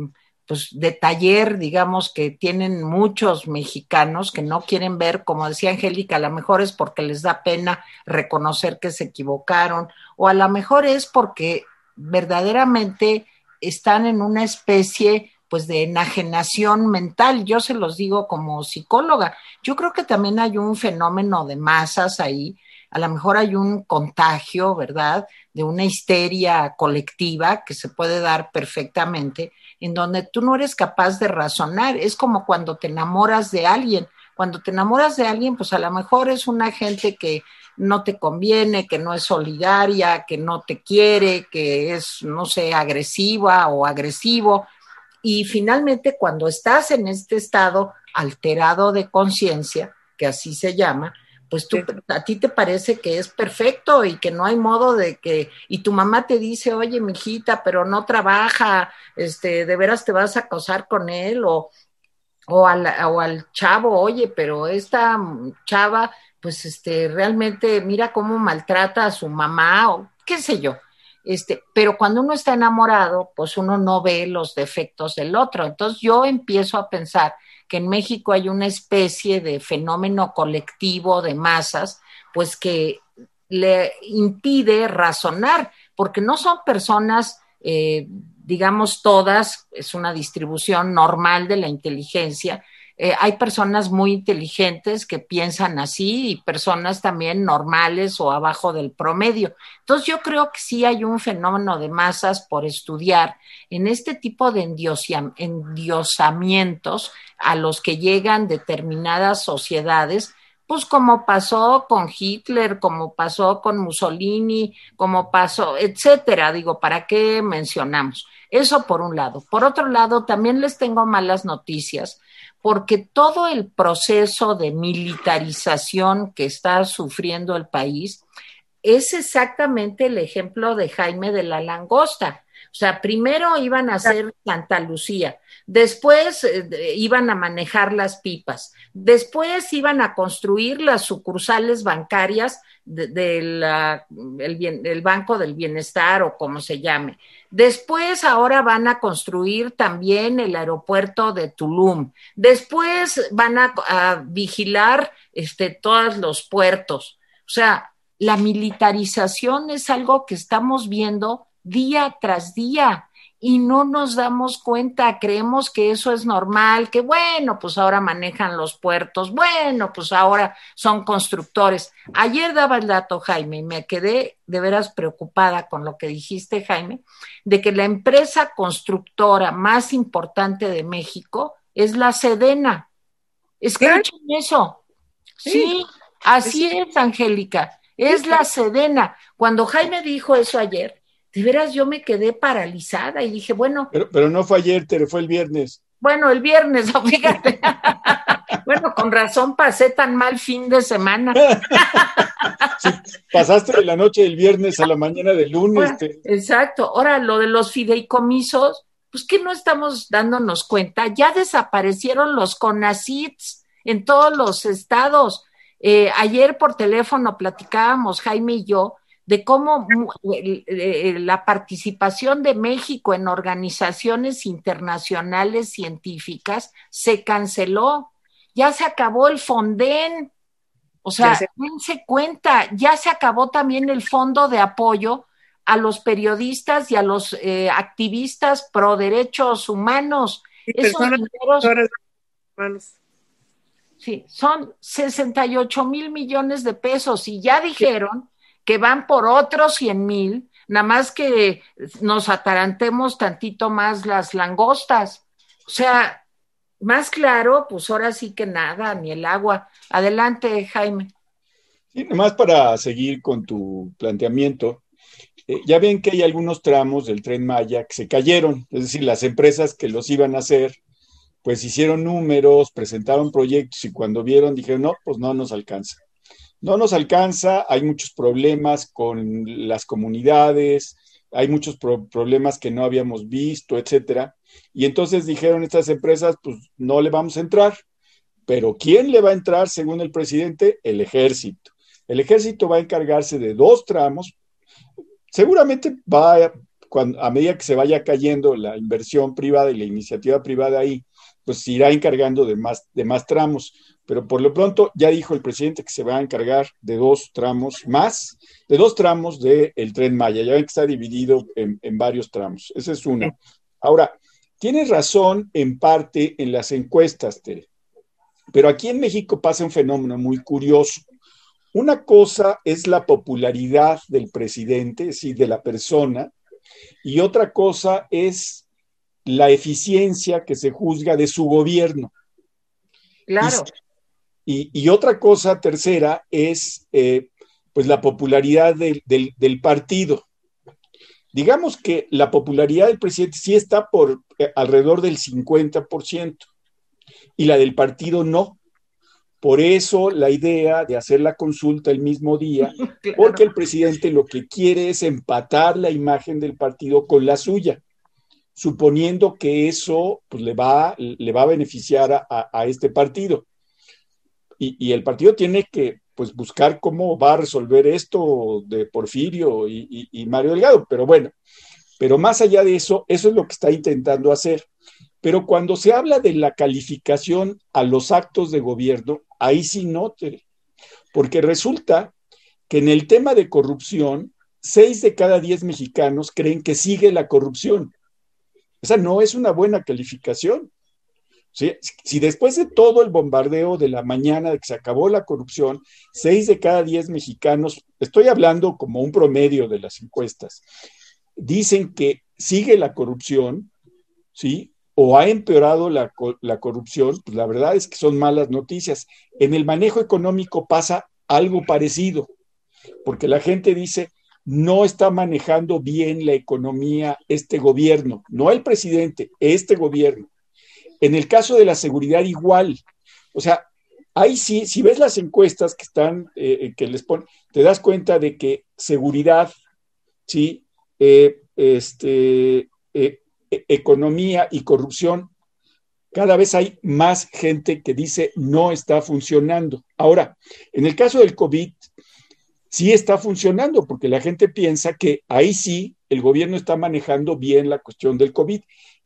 pues de taller, digamos, que tienen muchos mexicanos que no quieren ver, como decía Angélica, a lo mejor es porque les da pena reconocer que se equivocaron, o a lo mejor es porque verdaderamente están en una especie pues de enajenación mental. Yo se los digo como psicóloga. Yo creo que también hay un fenómeno de masas ahí, a lo mejor hay un contagio, ¿verdad? De una histeria colectiva que se puede dar perfectamente en donde tú no eres capaz de razonar. Es como cuando te enamoras de alguien. Cuando te enamoras de alguien, pues a lo mejor es una gente que no te conviene, que no es solidaria, que no te quiere, que es, no sé, agresiva o agresivo. Y finalmente, cuando estás en este estado alterado de conciencia, que así se llama, pues tú, a ti te parece que es perfecto y que no hay modo de que, y tu mamá te dice, oye, mijita, pero no trabaja, este, de veras te vas a acosar con él, o, o, al, o al chavo, oye, pero esta chava, pues, este, realmente mira cómo maltrata a su mamá, o qué sé yo. Este, pero cuando uno está enamorado, pues uno no ve los defectos del otro. Entonces yo empiezo a pensar que en México hay una especie de fenómeno colectivo de masas, pues que le impide razonar, porque no son personas, eh, digamos, todas, es una distribución normal de la inteligencia, eh, hay personas muy inteligentes que piensan así y personas también normales o abajo del promedio. Entonces yo creo que sí hay un fenómeno de masas por estudiar en este tipo de endiosamientos a los que llegan determinadas sociedades pues como pasó con Hitler, como pasó con Mussolini, como pasó, etcétera. Digo, ¿para qué mencionamos? Eso por un lado. Por otro lado, también les tengo malas noticias porque todo el proceso de militarización que está sufriendo el país es exactamente el ejemplo de Jaime de la Langosta. O sea, primero iban a hacer Santa Lucía, después eh, iban a manejar las pipas, después iban a construir las sucursales bancarias del Banco del Bienestar o como se llame. Después ahora van a construir también el aeropuerto de Tulum. Después van a, vigilar este, todos los puertos. O sea, la militarización es algo que estamos viendo día tras día y no nos damos cuenta, creemos que eso es normal, que bueno, pues ahora manejan los puertos, bueno, pues ahora son constructores. Ayer daba el dato, Jaime, y me quedé de veras preocupada con lo que dijiste, Jaime, de que la empresa constructora más importante de México es la Sedena. Escuchen eso. Sí, así es, Angélica. Es la Sedena. Cuando Jaime dijo eso ayer, de veras yo me quedé paralizada y dije, bueno. Pero, pero no fue ayer, te fue el viernes. Bueno, el viernes, fíjate. bueno, con razón pasé tan mal fin de semana. pasaste de la noche del viernes a la mañana del lunes. Exacto. Ahora, lo de los fideicomisos, pues que no estamos dándonos cuenta. Ya desaparecieron los CONACITs en todos los estados. Eh, ayer por teléfono platicábamos, Jaime y yo, de cómo la participación de México en organizaciones internacionales científicas se canceló. Ya se acabó el Fonden. O sea, dense cuenta, ya se acabó también el fondo de apoyo a los periodistas y a los eh, activistas pro derechos humanos. Sí, son 68 mil millones de pesos y ya dijeron que van por otros 100 mil, nada más que nos atarantemos tantito más las langostas. O sea, más claro, pues ahora sí que nada, ni el agua. Adelante, Jaime. Sí, más para seguir con tu planteamiento. Eh, ya ven que hay algunos tramos del tren Maya que se cayeron, es decir, las empresas que los iban a hacer, pues hicieron números, presentaron proyectos y cuando vieron dijeron, no, pues no nos alcanza no nos alcanza, hay muchos problemas con las comunidades, hay muchos problemas que no habíamos visto, etcétera. Y entonces dijeron estas empresas, pues no le vamos a entrar. Pero ¿quién le va a entrar según el presidente? El ejército. El ejército va a encargarse de dos tramos. Seguramente va, a medida que se vaya cayendo la inversión privada y la iniciativa privada ahí, pues se irá encargando de más tramos. Pero por lo pronto ya dijo el presidente que se va a encargar de dos tramos más, de dos tramos del tren Maya. Ya ven que está dividido en, en varios tramos. Esa es una. Ahora, tienes razón en parte en las encuestas, Tere. Pero aquí en México pasa un fenómeno muy curioso. Una cosa es la popularidad del presidente, es decir, de la persona, y otra cosa es la eficiencia que se juzga de su gobierno. Claro. Y, otra cosa, tercera, es eh, pues la popularidad del, del, partido. Digamos que la popularidad del presidente sí está por eh, alrededor del 50% y la del partido no. Por eso la idea de hacer la consulta el mismo día, porque el presidente lo que quiere es empatar la imagen del partido con la suya, suponiendo que eso pues, le, va, le va a beneficiar a, este partido. Y, el partido tiene que pues, buscar cómo va a resolver esto de Porfirio y, Mario Delgado. Pero bueno, pero más allá de eso, eso es lo que está intentando hacer. Pero cuando se habla de la calificación a los actos de gobierno, ahí sí note, porque resulta que en el tema de corrupción, seis de cada diez mexicanos creen que sigue la corrupción. Esa no es una buena calificación. Si después de todo el bombardeo de la mañana de que se acabó la corrupción, seis de cada diez mexicanos, estoy hablando como un promedio de las encuestas, dicen que sigue la corrupción, ¿sí? o ha empeorado la, corrupción, pues la verdad es que son malas noticias. En el manejo económico pasa algo parecido, porque la gente dice, no está manejando bien la economía este gobierno, no el presidente, este gobierno. En el caso de la seguridad igual, o sea, ahí sí, si ves las encuestas que están, eh, eh, que les ponen, te das cuenta de que seguridad, sí, eh, este, e-, economía y corrupción, cada vez hay más gente que dice no está funcionando. Ahora, en el caso del COVID, sí está funcionando porque la gente piensa que ahí sí el gobierno está manejando bien la cuestión del COVID.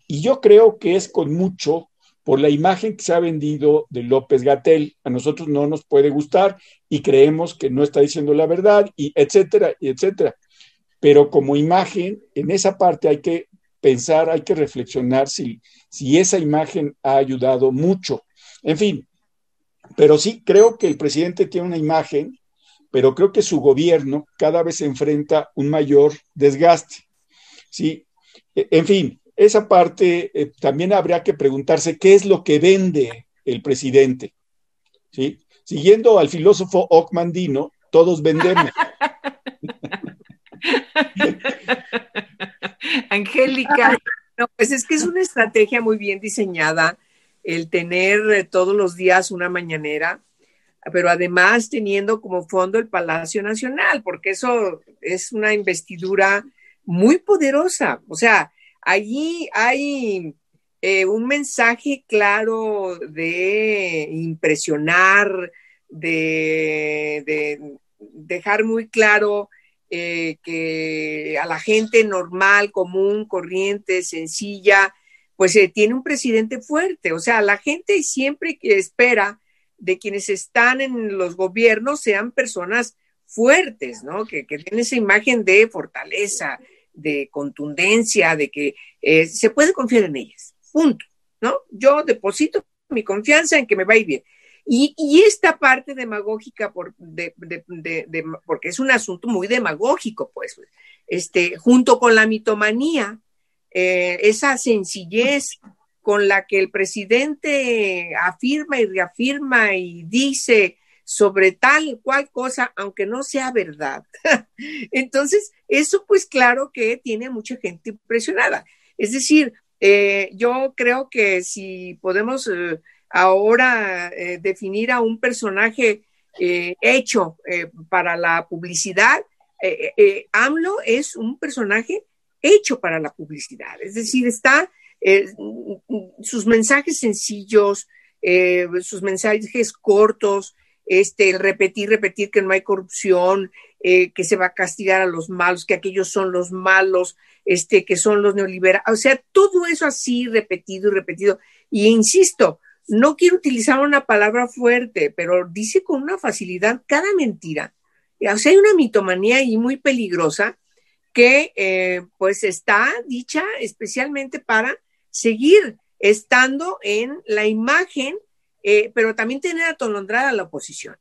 Y yo creo que es con mucho por la imagen que se ha vendido de López Gatel. A nosotros no nos puede gustar y creemos que no está diciendo la verdad y etcétera, y etcétera. Pero como imagen, en esa parte hay que pensar, hay que reflexionar si, si esa imagen ha ayudado mucho. En fin, pero sí creo que el presidente tiene una imagen, pero creo que su gobierno cada vez enfrenta un mayor desgaste. Sí, e, en fin, esa parte eh, también habría que preguntarse qué es lo que vende el presidente. ¿Sí? Siguiendo al filósofo Ockmandino, todos vendemos. Angélica. No, pues es que es una estrategia muy bien diseñada el tener eh, todos los días una mañanera, pero además teniendo como fondo el Palacio Nacional, porque eso es una investidura muy poderosa. O sea, allí hay eh, un mensaje claro de impresionar, de dejar muy claro eh, que a la gente normal, común, corriente, sencilla, pues eh, tiene un presidente fuerte. O sea, la gente siempre espera de quienes están en los gobiernos sean personas fuertes, ¿no? Que, que tienen esa imagen de fortaleza, de contundencia, de que eh, se puede confiar en ellas. Punto, ¿no? Yo deposito mi confianza en que me va a ir bien. Y, esta parte demagógica, por, de, porque es un asunto muy demagógico, pues, este, junto con la mitomanía, eh, esa sencillez con la que el presidente afirma y reafirma y dice sobre tal cual cosa, aunque no sea verdad. Entonces, eso pues claro que tiene mucha gente impresionada. Es decir, eh, yo creo que si podemos... Eh, ahora eh, definir a un personaje hecho para la publicidad. AMLO es un personaje hecho para la publicidad, es decir, está sus mensajes sencillos, sus mensajes cortos, este, el repetir, repetir que no hay corrupción, que se va a castigar a los malos, que aquellos son los malos, este, que son los neoliberales, o sea, todo eso así repetido y repetido. Y insisto, no quiero utilizar una palabra fuerte, pero dice con una facilidad cada mentira. O sea, hay una mitomanía ahí muy peligrosa que eh, pues está dicha especialmente para seguir estando en la imagen, eh, pero también tener atolondrada la oposición.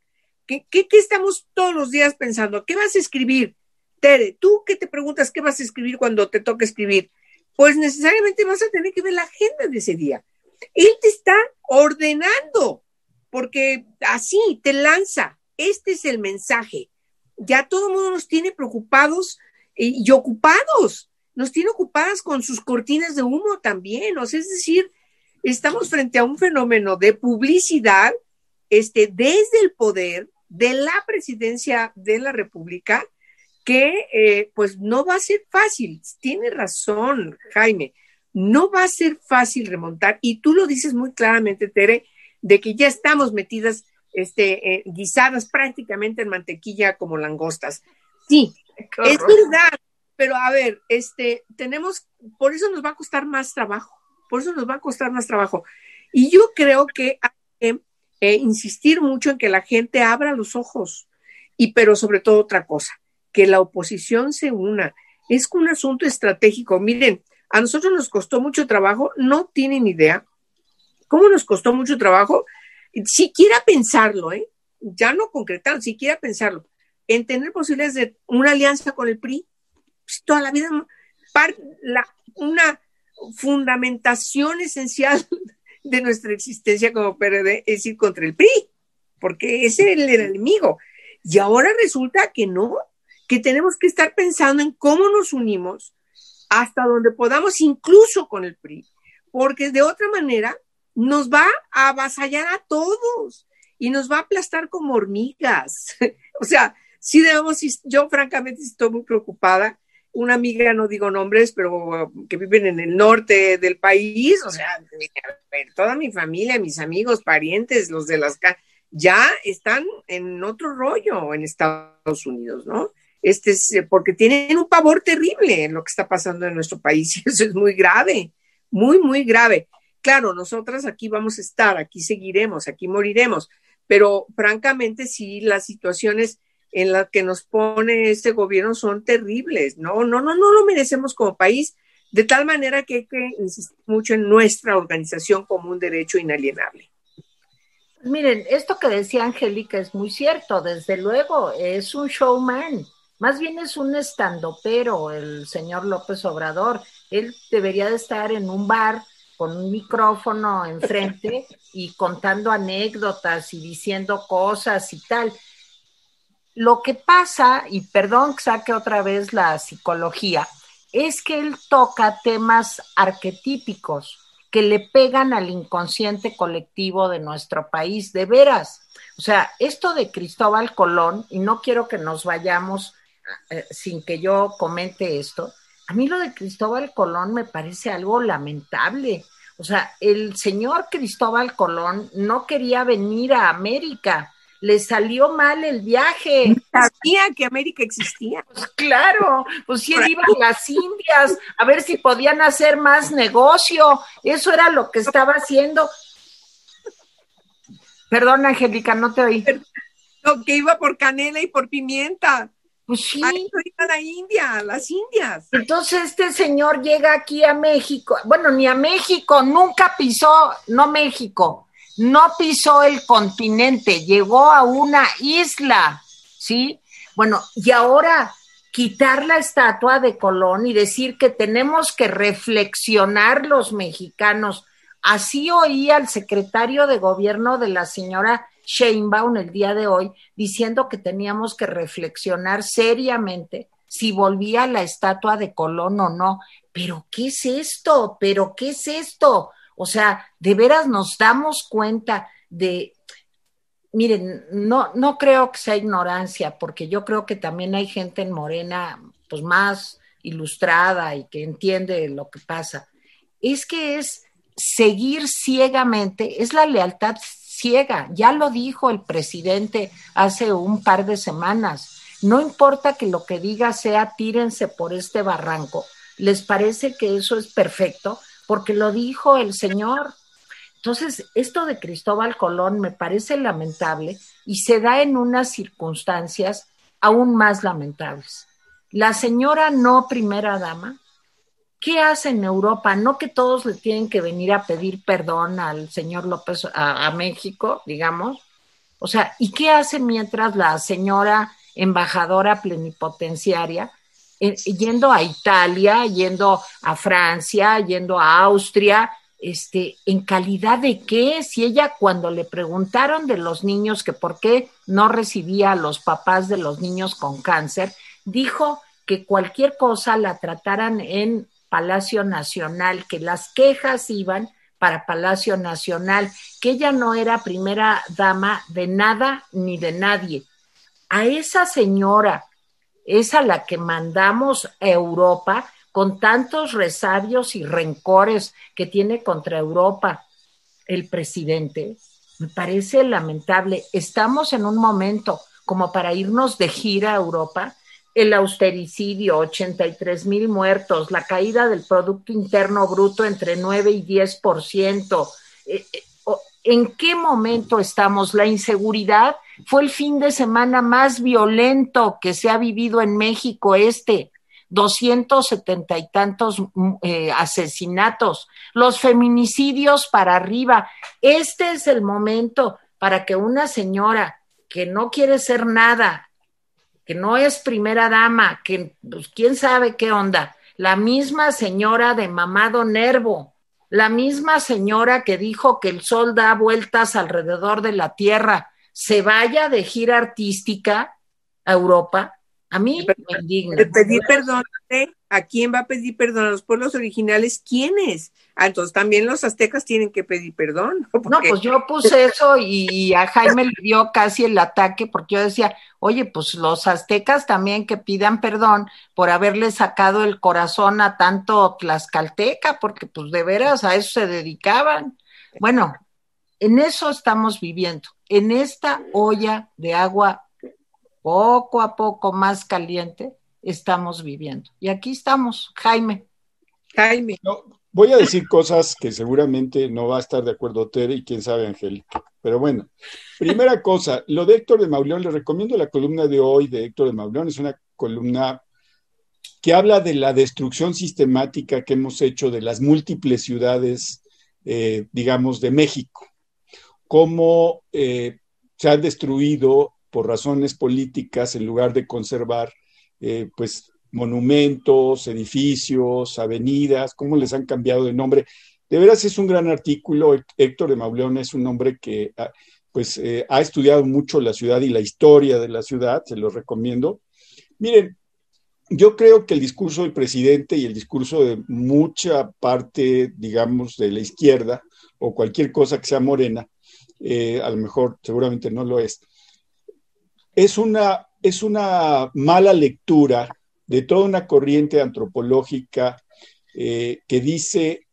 ¿Qué, ¿Qué, estamos todos los días pensando? ¿Qué vas a escribir? Tere, ¿tú qué te preguntas qué vas a escribir cuando te toque escribir? Pues necesariamente vas a tener que ver la agenda de ese día. Él te está ordenando, porque así te lanza. Este es el mensaje. Ya todo el mundo nos tiene preocupados y, ocupados. Nos tiene ocupadas con sus cortinas de humo también. O sea, es decir, estamos frente a un fenómeno de publicidad este, desde el poder de la presidencia de la República que eh, pues no va a ser fácil. Tiene razón, Jaime no va a ser fácil remontar, y tú lo dices muy claramente, Tere, de que ya estamos metidas, este, eh, guisadas prácticamente en mantequilla como langostas. Sí, es verdad, pero a ver, este, tenemos, por eso nos va a costar más trabajo, por eso nos va a costar más trabajo. Y yo creo que hay que eh, insistir mucho en que la gente abra los ojos, y pero sobre todo otra cosa, que la oposición se una. Es un asunto estratégico. Miren, a nosotros nos costó mucho trabajo, no tienen idea cómo nos costó mucho trabajo, siquiera pensarlo, ¿eh? ya no concretar, siquiera pensarlo, en tener posibilidades de una alianza con el PRI, pues, toda la vida, la, una fundamentación esencial de nuestra existencia como PRD es ir contra el PRI, porque ese era el enemigo. Y ahora resulta que no, que tenemos que estar pensando en cómo nos unimos hasta donde podamos, incluso con el PRI, porque de otra manera nos va a avasallar a todos y nos va a aplastar como hormigas. o sea, sí debemos, yo francamente estoy muy preocupada. Una amiga, no digo nombres, pero que viven en el norte del país, o sea, toda mi familia, mis amigos, parientes, los de las ya están en otro rollo en Estados Unidos, ¿no? este, eh, porque tienen un pavor terrible en lo que está pasando en nuestro país y eso es muy grave, muy, muy grave. Claro, nosotras aquí vamos a estar, aquí seguiremos, aquí moriremos, pero francamente sí, las situaciones en las que nos pone este gobierno son terribles. No, no, no, no lo merecemos como país, de tal manera que hay que insistir mucho en nuestra organización como un derecho inalienable. Miren, esto que decía Angélica es muy cierto, desde luego, es un showman. Más bien es un estandopero el señor López Obrador. Él debería de estar en un bar con un micrófono enfrente y contando anécdotas y diciendo cosas y tal. Lo que pasa, y perdón que saque otra vez la psicología, es que él toca temas arquetípicos que le pegan al inconsciente colectivo de nuestro país, de veras. O sea, esto de Cristóbal Colón, y no quiero que nos vayamos eh, sin que yo comente esto, a mí lo de Cristóbal Colón me parece algo lamentable. O sea, el señor Cristóbal Colón no quería venir a América, le salió mal el viaje. Sabía que América existía. Pues claro, pues sí, él iba a las Indias a ver si podían hacer más negocio. Eso era lo que estaba haciendo. Perdón, Angélica, no te oí. Lo que iba por canela y por pimienta. Pues sí. a la India, las Indias. Entonces este señor llega aquí a México, bueno, ni a México, nunca pisó, no México, no pisó el continente, llegó a una isla, ¿sí? Bueno, y ahora quitar la estatua de Colón y decir que tenemos que reflexionar los mexicanos. Así oía el secretario de gobierno de la señora Sheinbaum el día de hoy diciendo que teníamos que reflexionar seriamente si volvía la estatua de Colón o no. Pero ¿qué es esto? ¿Pero qué es esto? O sea, de veras nos damos cuenta de miren, no, no creo que sea ignorancia, porque yo creo que también hay gente en Morena, pues más ilustrada y que entiende lo que pasa. Es que es seguir ciegamente, es la lealtad ciega. Ya lo dijo el presidente hace un par de semanas. No importa que lo que diga sea tírense por este barranco. ¿Les parece que eso es perfecto? Porque lo dijo el señor. Entonces, esto de Cristóbal Colón me parece lamentable y se da en unas circunstancias aún más lamentables. La señora no primera dama, ¿qué hace en Europa? No que todos le tienen que venir a pedir perdón al señor López, a, México, digamos. O sea, ¿y qué hace mientras la señora embajadora plenipotenciaria yendo a Italia, yendo a Francia, yendo a Austria, este, ¿en calidad de qué? Si ella cuando le preguntaron de los niños que por qué no recibía a los papás de los niños con cáncer, dijo que cualquier cosa la trataran en Palacio Nacional, que las quejas iban para Palacio Nacional, que ella no era primera dama de nada ni de nadie. A esa señora es a la que mandamos a Europa con tantos resabios y rencores que tiene contra Europa el presidente. Me parece lamentable. Estamos en un momento como para irnos de gira a Europa el austericidio, 83 mil muertos, la caída del Producto Interno Bruto entre 9 y 10%. Eh, eh, ¿En qué momento estamos? La inseguridad fue el fin de semana más violento que se ha vivido en México este. 270 y tantos mm, eh, asesinatos, los feminicidios para arriba. Este es el momento para que una señora que no quiere ser nada, que no es primera dama, que pues quién sabe qué onda, la misma señora de mamado nervo, la misma señora que dijo que el sol da vueltas alrededor de la Tierra, se vaya de gira artística a Europa, a mí me indigna. Pedir perdón, ¿a quién va a pedir perdón? ¿A los pueblos originales? ¿Quiénes? Ah, entonces también los aztecas tienen que pedir perdón. No, pues yo puse eso y, a Jaime le dio casi el ataque porque yo decía, oye, pues los aztecas también que pidan perdón por haberle sacado el corazón a tanto tlaxcalteca, porque pues de veras a eso se dedicaban. Bueno, en eso estamos viviendo, en esta olla de agua poco a poco más caliente estamos viviendo. Y aquí estamos, Jaime. Jaime. voy a decir cosas que seguramente no va a estar de acuerdo Tere y quién sabe Angélica. Pero bueno, primera cosa, lo de Héctor de Mauleón, le recomiendo la columna de hoy de Héctor de Mauleón, es una columna que habla de la destrucción sistemática que hemos hecho de las múltiples ciudades, eh, digamos, de México. Cómo eh, se ha destruido por razones políticas, en lugar de conservar, eh, pues, monumentos, edificios, avenidas, cómo les han cambiado de nombre. De veras es un gran artículo. Héctor de Mauleón es un hombre que ah, pues, eh, ha estudiado mucho la ciudad y la historia de la ciudad, se lo recomiendo. Miren, yo creo que el discurso del presidente y el discurso de mucha parte, digamos, de la izquierda o cualquier cosa que sea morena, eh, a lo mejor seguramente no lo es, es una, es una mala lectura de toda una corriente antropológica eh, que dice,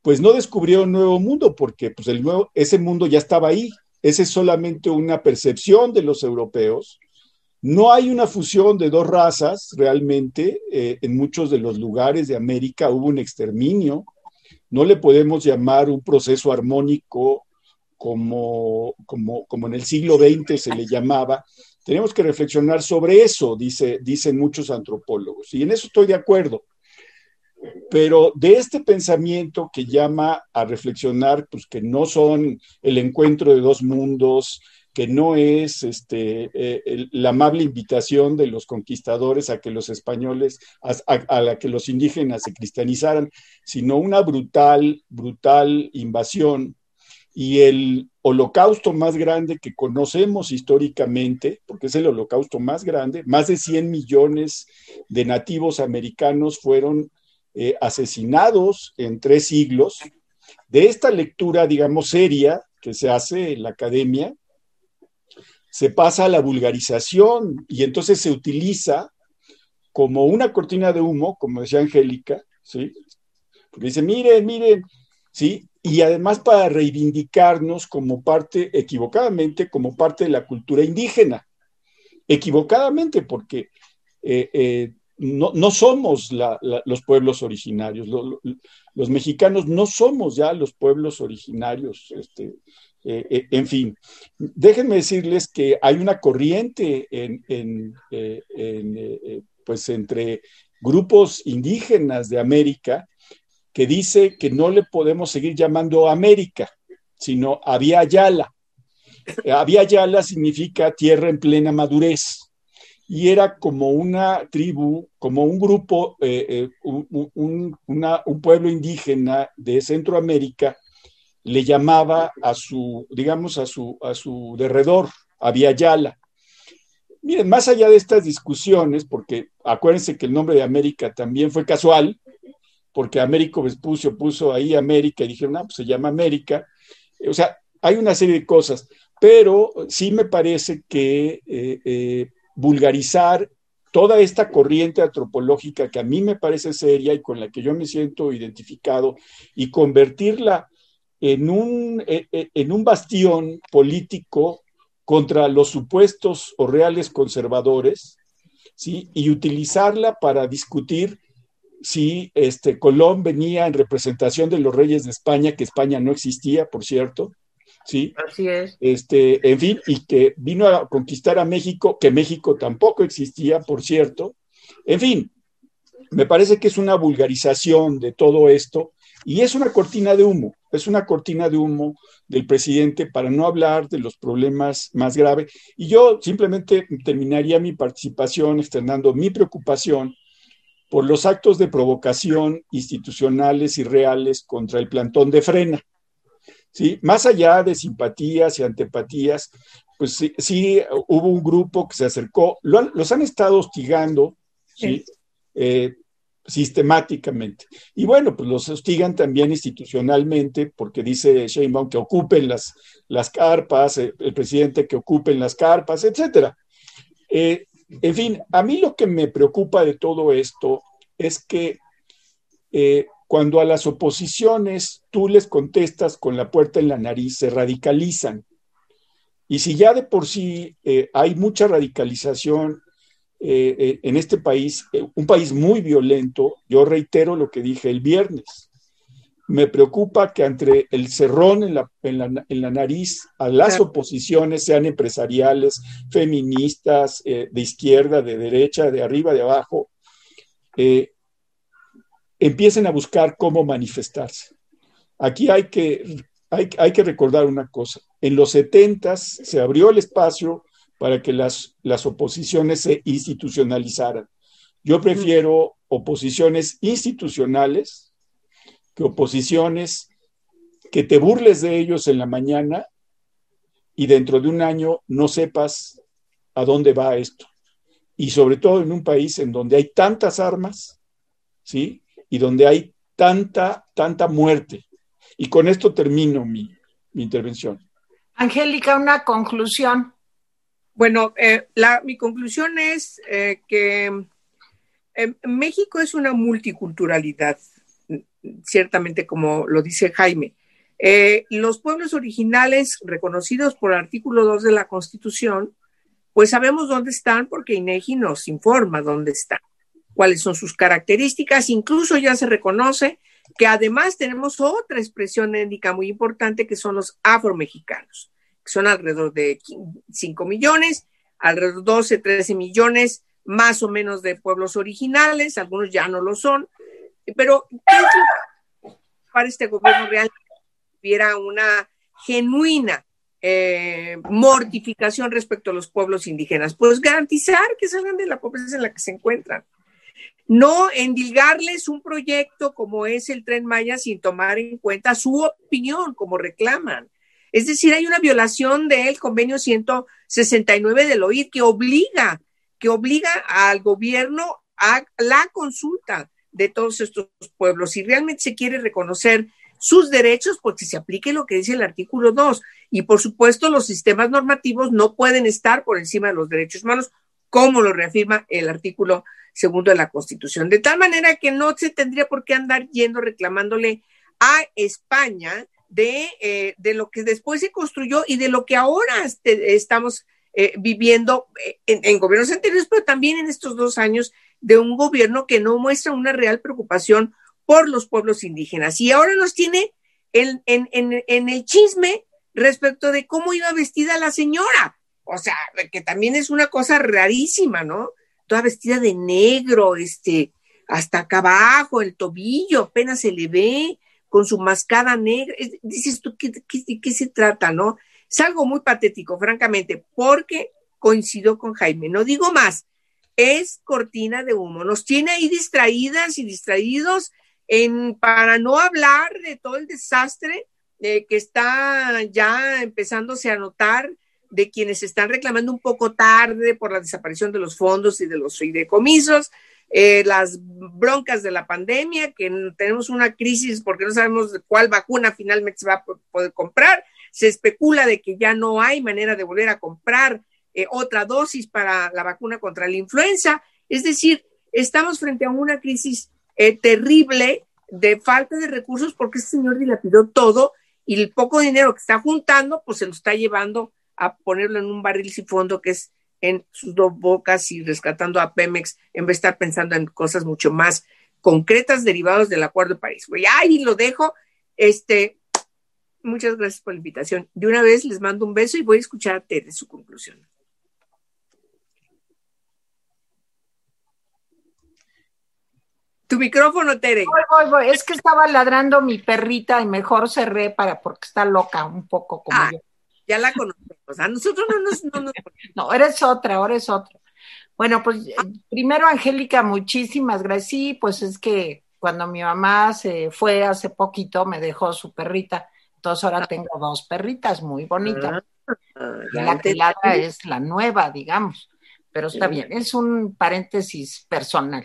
pues no descubrió un nuevo mundo, porque pues el nuevo, ese mundo ya estaba ahí, esa es solamente una percepción de los europeos. No hay una fusión de dos razas realmente. Eh, en muchos de los lugares de América hubo un exterminio. No le podemos llamar un proceso armónico como, como, como en el siglo XX se le llamaba, tenemos que reflexionar sobre eso, dice, dicen muchos antropólogos, y en eso estoy de acuerdo. Pero de este pensamiento que llama a reflexionar, pues que no son el encuentro de dos mundos, que no es este, eh, la amable invitación de los conquistadores a que los españoles, a, la que los indígenas se cristianizaran, sino una brutal, brutal invasión y el holocausto más grande que conocemos históricamente, porque es el holocausto más grande, más de 100 millones de nativos americanos fueron eh, asesinados en tres siglos. De esta lectura, digamos, seria que se hace en la academia, se pasa a la vulgarización y entonces se utiliza como una cortina de humo, como decía Angélica, ¿sí? Porque dice, miren, miren, ¿sí? Y además para reivindicarnos como parte, equivocadamente, como parte de la cultura indígena. Equivocadamente, porque eh, eh, no, somos los pueblos originarios. los mexicanos no somos ya los pueblos originarios. Este, eh, en fin, déjenme decirles que hay una corriente en, pues entre grupos indígenas de América que dice que no le podemos seguir llamando América, sino Avia Yala. Avia Yala significa tierra en plena madurez y era como una tribu, como un grupo, eh, eh, un, pueblo indígena de Centroamérica le llamaba a su, digamos, a su, a su derredor, Avia Yala. Miren, más allá de estas discusiones, porque acuérdense que el nombre de América también fue casual, porque Américo Vespucio puso ahí América y dijeron, ah, pues se llama América. O sea, hay una serie de cosas, pero sí me parece que eh, eh, vulgarizar toda esta corriente antropológica que a mí me parece seria y con la que yo me siento identificado y convertirla en un, en un bastión político contra los supuestos o reales conservadores, ¿sí? y utilizarla para discutir si este, Colón venía en representación de los reyes de España, que España no existía, por cierto, ¿sí? Así es. Este, en fin, y que vino a conquistar a México, que México tampoco existía, por cierto. En fin, me parece que es una vulgarización de todo esto y es una cortina de humo, es una cortina de humo del presidente para no hablar de los problemas más graves. Y yo simplemente terminaría mi participación externando mi preocupación por los actos de provocación institucionales y reales contra el plantón de frena. ¿Sí? Más allá de simpatías y antipatías, pues sí, hubo un grupo que se acercó, los han estado hostigando ¿sí? Eh, sistemáticamente. Y bueno, pues los hostigan también institucionalmente, porque dice Sheinbaum que ocupen las, las carpas, eh, el, presidente que ocupen las carpas, etcétera. Eh, en fin, a mí lo que me preocupa de todo esto es que eh, cuando a las oposiciones tú les contestas con la puerta en la nariz, se radicalizan. Y si ya de por sí eh, hay mucha radicalización eh, en este país, un país muy violento, yo reitero lo que dije el viernes, me preocupa que entre el cerrón en la, en la, nariz a las oposiciones, sean empresariales, feministas, de izquierda, de derecha, de arriba, de abajo, eh, empiecen a buscar cómo manifestarse. Aquí hay que, hay, hay que recordar una cosa. En los 70 se abrió el espacio para que las, las oposiciones se institucionalizaran. Yo prefiero oposiciones institucionales que oposiciones que te burles de ellos en la mañana y dentro de un año no sepas a dónde va esto. Y sobre todo en un país en donde hay tantas armas, ¿sí? Y donde hay tanta, tanta muerte. Y con esto termino mi, intervención. Angélica, una conclusión. Bueno, eh, la, mi conclusión es eh, que eh, México es una multiculturalidad ciertamente como lo dice Jaime. Eh, los pueblos originales reconocidos por el artículo 2 de la Constitución, pues sabemos dónde están porque INEGI nos informa dónde están, cuáles son sus características, incluso ya se reconoce que además tenemos otra expresión étnica muy importante que son los afromexicanos, que son alrededor de 5 millones, alrededor de 12, 13 millones más o menos de pueblos originales, algunos ya no lo son, pero, ¿qué es para este gobierno real hubiera una genuina eh, mortificación respecto a los pueblos indígenas? Pues garantizar que salgan de la pobreza en la que se encuentran. No endilgarles un proyecto como es el tren Maya sin tomar en cuenta su opinión, como reclaman. Es decir, hay una violación del convenio 169 del OID que obliga, que obliga al gobierno a la consulta de todos estos pueblos. Si realmente se quiere reconocer sus derechos, porque se aplique lo que dice el artículo 2. Y por supuesto, los sistemas normativos no pueden estar por encima de los derechos humanos, como lo reafirma el artículo segundo de la Constitución. De tal manera que no se tendría por qué andar yendo reclamándole a España de, eh, de lo que después se construyó y de lo que ahora este, estamos eh, viviendo eh, en, gobiernos anteriores, pero también en estos dos años de un gobierno que no muestra una real preocupación por los pueblos indígenas. Y ahora nos tiene en, el chisme respecto de cómo iba vestida la señora. O sea, que también es una cosa rarísima, ¿no? Toda vestida de negro, este, hasta acá abajo, el tobillo, apenas se le ve, con su mascada negra. Dices tú, ¿qué, qué, qué se trata, no? Es algo muy patético, francamente, porque coincido con Jaime. No digo más, es cortina de humo. Nos tiene ahí distraídas y distraídos en, para no hablar de todo el desastre eh, que está ya empezándose a notar de quienes están reclamando un poco tarde por la desaparición de los fondos y de los fideicomisos, eh, las broncas de la pandemia, que tenemos una crisis porque no sabemos cuál vacuna finalmente se va a poder comprar, se especula de que ya no hay manera de volver a comprar eh, otra dosis para la vacuna contra la influenza, es decir, estamos frente a una crisis eh, terrible de falta de recursos porque este señor dilapidó todo y el poco dinero que está juntando, pues se lo está llevando a ponerlo en un barril sin fondo que es en sus dos bocas y rescatando a Pemex en vez de estar pensando en cosas mucho más concretas derivadas del Acuerdo de París. Voy ahí lo dejo. Este, muchas gracias por la invitación. De una vez les mando un beso y voy a escuchar a Tere su conclusión. Tu micrófono, Tere. Voy, voy, voy. Es que estaba ladrando mi perrita y mejor cerré para porque está loca un poco como ah, yo. Ya la conocemos. A nosotros no nos, no nos... No, eres otra, ahora es otra. Bueno, pues primero, Angélica, muchísimas gracias. Sí, pues es que cuando mi mamá se fue hace poquito, me dejó su perrita. Entonces ahora tengo dos perritas muy bonitas. Ah, la que ladra es la nueva, digamos. Pero está bien, es un paréntesis personal.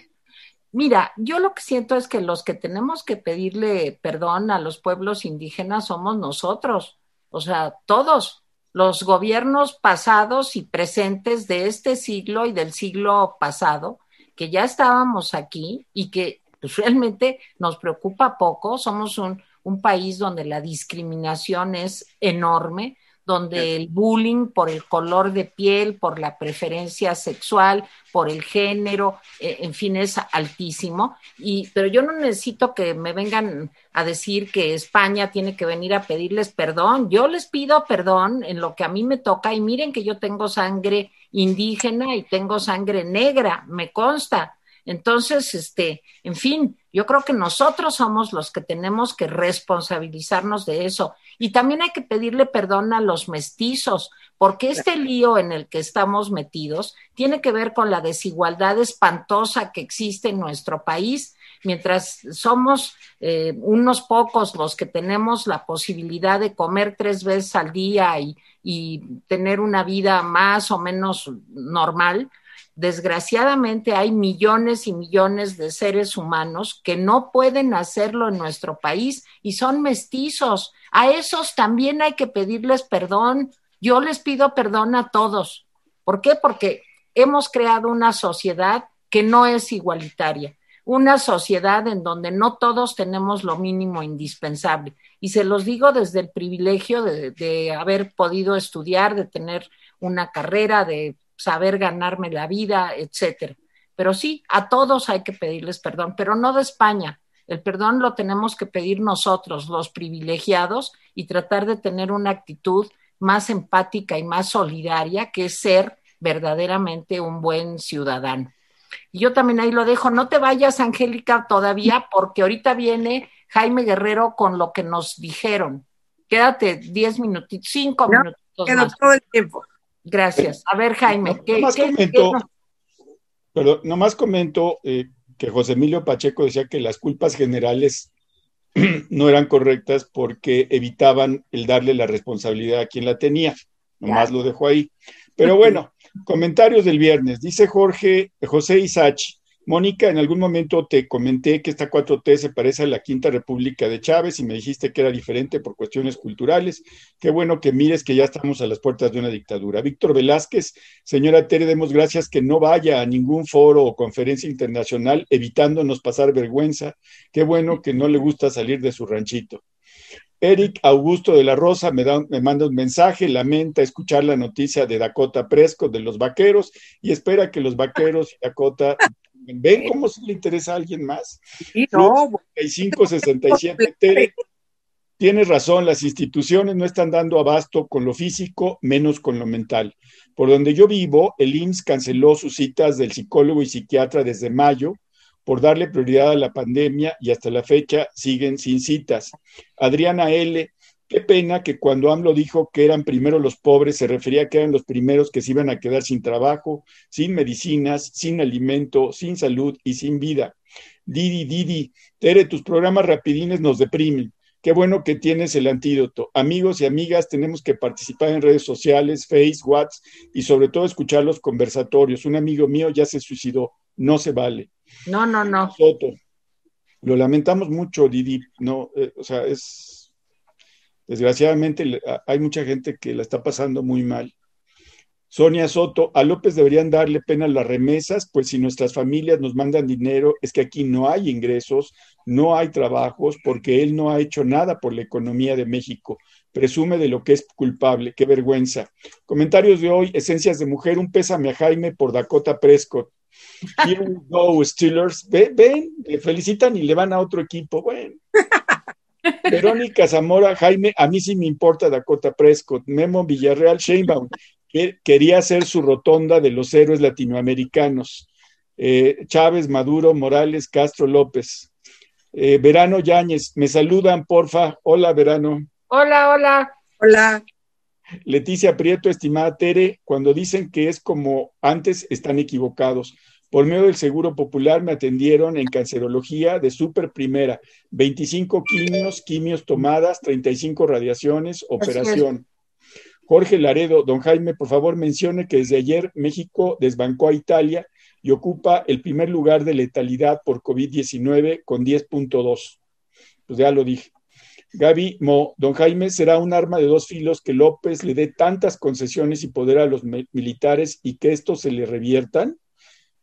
Mira, yo lo que siento es que los que tenemos que pedirle perdón a los pueblos indígenas somos nosotros, o sea, todos los gobiernos pasados y presentes de este siglo y del siglo pasado, que ya estábamos aquí y que pues, realmente nos preocupa poco, somos un, un país donde la discriminación es enorme, donde el bullying por el color de piel, por la preferencia sexual, por el género, eh, en fin, es altísimo. Y, pero yo no necesito que me vengan a decir que España tiene que venir a pedirles perdón. Yo les pido perdón en lo que a mí me toca y miren que yo tengo sangre indígena y tengo sangre negra, me consta. Entonces, este, en fin, yo creo que nosotros somos los que tenemos que responsabilizarnos de eso. Y también hay que pedirle perdón a los mestizos, porque este lío en el que estamos metidos tiene que ver con la desigualdad espantosa que existe en nuestro país. Mientras somos eh, unos pocos los que tenemos la posibilidad de comer tres veces al día y, y tener una vida más o menos normal, desgraciadamente hay millones y millones de seres humanos que no pueden hacerlo en nuestro país y son mestizos. A esos también hay que pedirles perdón. Yo les pido perdón a todos. ¿Por qué? Porque hemos creado una sociedad que no es igualitaria, una sociedad en donde no todos tenemos lo mínimo indispensable. Y se los digo desde el privilegio de, de haber podido estudiar, de tener una carrera, de saber ganarme la vida, etcétera. Pero sí, a todos hay que pedirles perdón, pero no de España. El perdón lo tenemos que pedir nosotros, los privilegiados, y tratar de tener una actitud más empática y más solidaria, que es ser verdaderamente un buen ciudadano. Y yo también ahí lo dejo. No te vayas, Angélica, todavía, porque ahorita viene Jaime Guerrero con lo que nos dijeron. Quédate diez minutitos, cinco no, minutitos. Quedo todo el tiempo. Gracias. A ver, Jaime, ¿qué, nomás comento, Perdón, nomás comento eh, que José Emilio Pacheco decía que las culpas generales no eran correctas porque evitaban el darle la responsabilidad a quien la tenía. Nomás lo dejo ahí. Pero bueno, comentarios del viernes. Dice Jorge, José Isachi, Mónica, en algún momento te comenté que esta 4T se parece a la Quinta República de Chávez y me dijiste que era diferente por cuestiones culturales. Qué bueno que mires que ya estamos a las puertas de una dictadura. Víctor Velázquez, señora Tere, demos gracias que no vaya a ningún foro o conferencia internacional evitándonos pasar vergüenza. Qué bueno que no le gusta salir de su ranchito. Eric Augusto de la Rosa me, da, me, manda un mensaje, lamenta escuchar la noticia de Dakota Prescott de los vaqueros y espera que los vaqueros y Dakota ¿Ven cómo se le interesa a alguien más? Sí, no. 65-67. Tienes razón, las instituciones no están dando abasto con lo físico, menos con lo mental. Por donde yo vivo, el IMSS canceló sus citas del psicólogo y psiquiatra desde mayo por darle prioridad a la pandemia y hasta la fecha siguen sin citas. Adriana L. Qué pena que cuando AMLO dijo que eran primero los pobres, se refería a que eran los primeros que se iban a quedar sin trabajo, sin medicinas, sin alimento, sin salud y sin vida. Didi, Didi, Tere, tus programas rapidines nos deprimen. Qué bueno que tienes el antídoto. Amigos y amigas, tenemos que participar en redes sociales, Face, WhatsApp y sobre todo escuchar los conversatorios. Un amigo mío ya se suicidó. No se vale. No, no, no. Soto. Lo lamentamos mucho, Didi. No, eh, o sea, es Desgraciadamente hay mucha gente que la está pasando muy mal. Sonia Soto, a López deberían darle pena las remesas, pues si nuestras familias nos mandan dinero, es que aquí no hay ingresos, no hay trabajos, porque él no ha hecho nada por la economía de México. Presume de lo que es culpable, qué vergüenza. Comentarios de hoy, Esencias de Mujer, un pésame a Jaime por Dakota Prescott. Here we go, Steelers. Ven, ven, le felicitan y le van a otro equipo. Bueno. Verónica Zamora, Jaime, a mí sí me importa Dakota Prescott, Memo Villarreal, Sheinbaum, que quería ser su rotonda de los héroes latinoamericanos. Eh, Chávez, Maduro, Morales, Castro, López. Eh, Verano Yáñez, me saludan, porfa. Hola, Verano. Hola, hola. Hola. Leticia Prieto, estimada Tere, cuando dicen que es como antes, están equivocados. Por medio del Seguro Popular me atendieron en cancerología de super primera, 25 quimios, quimios tomadas, 35 radiaciones, operación. Jorge Laredo, don Jaime, por favor mencione que desde ayer México desbancó a Italia y ocupa el primer lugar de letalidad por COVID-19 con 10.2. Pues ya lo dije. Gaby Mo, don Jaime, será un arma de dos filos que López le dé tantas concesiones y poder a los militares y que estos se le reviertan.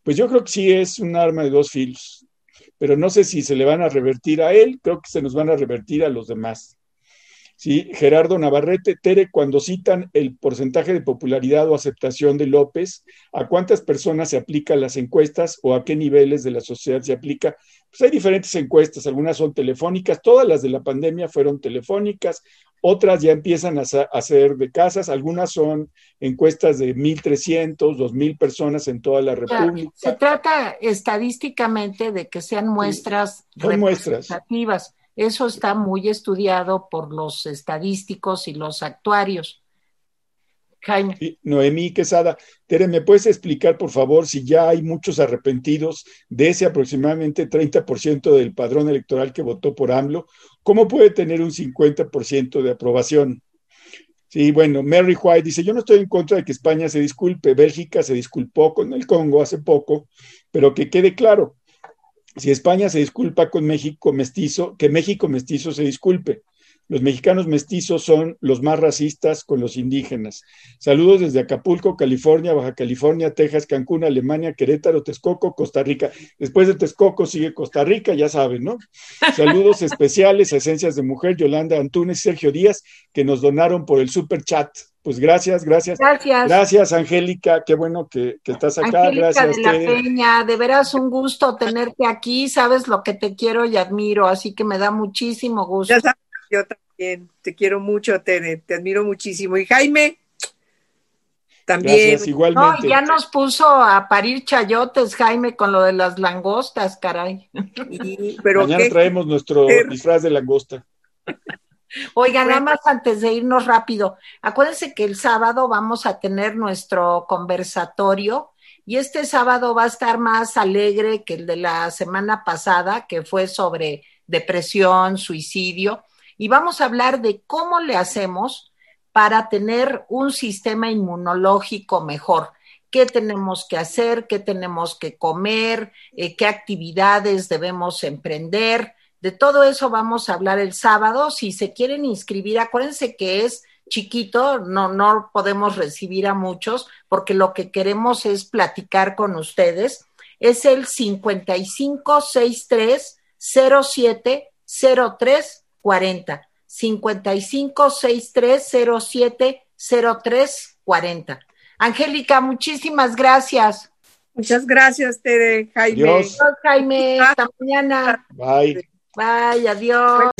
Pues yo creo que sí es un arma de dos filos, pero no sé si se le van a revertir a él, creo que se nos van a revertir a los demás. Sí, Gerardo Navarrete, Tere, cuando citan el porcentaje de popularidad o aceptación de López, ¿a cuántas personas se aplican las encuestas o a qué niveles de la sociedad se aplica? Pues hay diferentes encuestas, algunas son telefónicas, todas las de la pandemia fueron telefónicas, otras ya empiezan a hacer de casas, algunas son encuestas de 1.300, 2.000 personas en toda la República. Se trata estadísticamente de que sean muestras representativas. Eso está muy estudiado por los estadísticos y los actuarios. Jaime. Noemí Quesada, Tere, ¿me puedes explicar, por favor, si ya hay muchos arrepentidos de ese aproximadamente 30% del padrón electoral que votó por AMLO? ¿Cómo puede tener un 50% de aprobación? Sí, bueno, Mary White dice, yo no estoy en contra de que España se disculpe, Bélgica se disculpó con el Congo hace poco, pero que quede claro, si España se disculpa con México mestizo, que México mestizo se disculpe. Los mexicanos mestizos son los más racistas con los indígenas. Saludos desde Acapulco, California, Baja California, Texas, Cancún, Alemania, Querétaro, Texcoco, Costa Rica. Después de Texcoco sigue Costa Rica, ya saben, ¿no? Saludos especiales a Esencias de Mujer, Yolanda Antunes, Sergio Díaz, que nos donaron por el super chat. Pues gracias, gracias. Gracias. Gracias, Angélica. Qué bueno que, estás acá. gracias. De la Peña, de veras un gusto tenerte aquí. Sabes lo que te quiero y admiro, así que me da muchísimo gusto. Ya sabes, yo también te quiero mucho, te, te admiro muchísimo. Y Jaime, también. Gracias, igualmente. No, ya nos puso a parir chayotes, Jaime, con lo de las langostas, caray. pero Mañana traemos nuestro disfraz de langosta. Oiga, nada más antes de irnos rápido, acuérdense que el sábado vamos a tener nuestro conversatorio y este sábado va a estar más alegre que el de la semana pasada, que fue sobre depresión, suicidio, y vamos a hablar de cómo le hacemos para tener un sistema inmunológico mejor. qué tenemos que hacer, qué tenemos que comer, eh, qué actividades debemos emprender. De todo eso vamos a hablar el sábado. Si se quieren inscribir, acuérdense que es chiquito, no, no podemos recibir a muchos porque lo que queremos es platicar con ustedes. Es el 5563 07 03 40. 5563 07 03 40. Angélica, muchísimas gracias. Muchas gracias, Tere, Jaime. Adiós. Adiós, Jaime. Hasta mañana. Bye. Bye, adiós.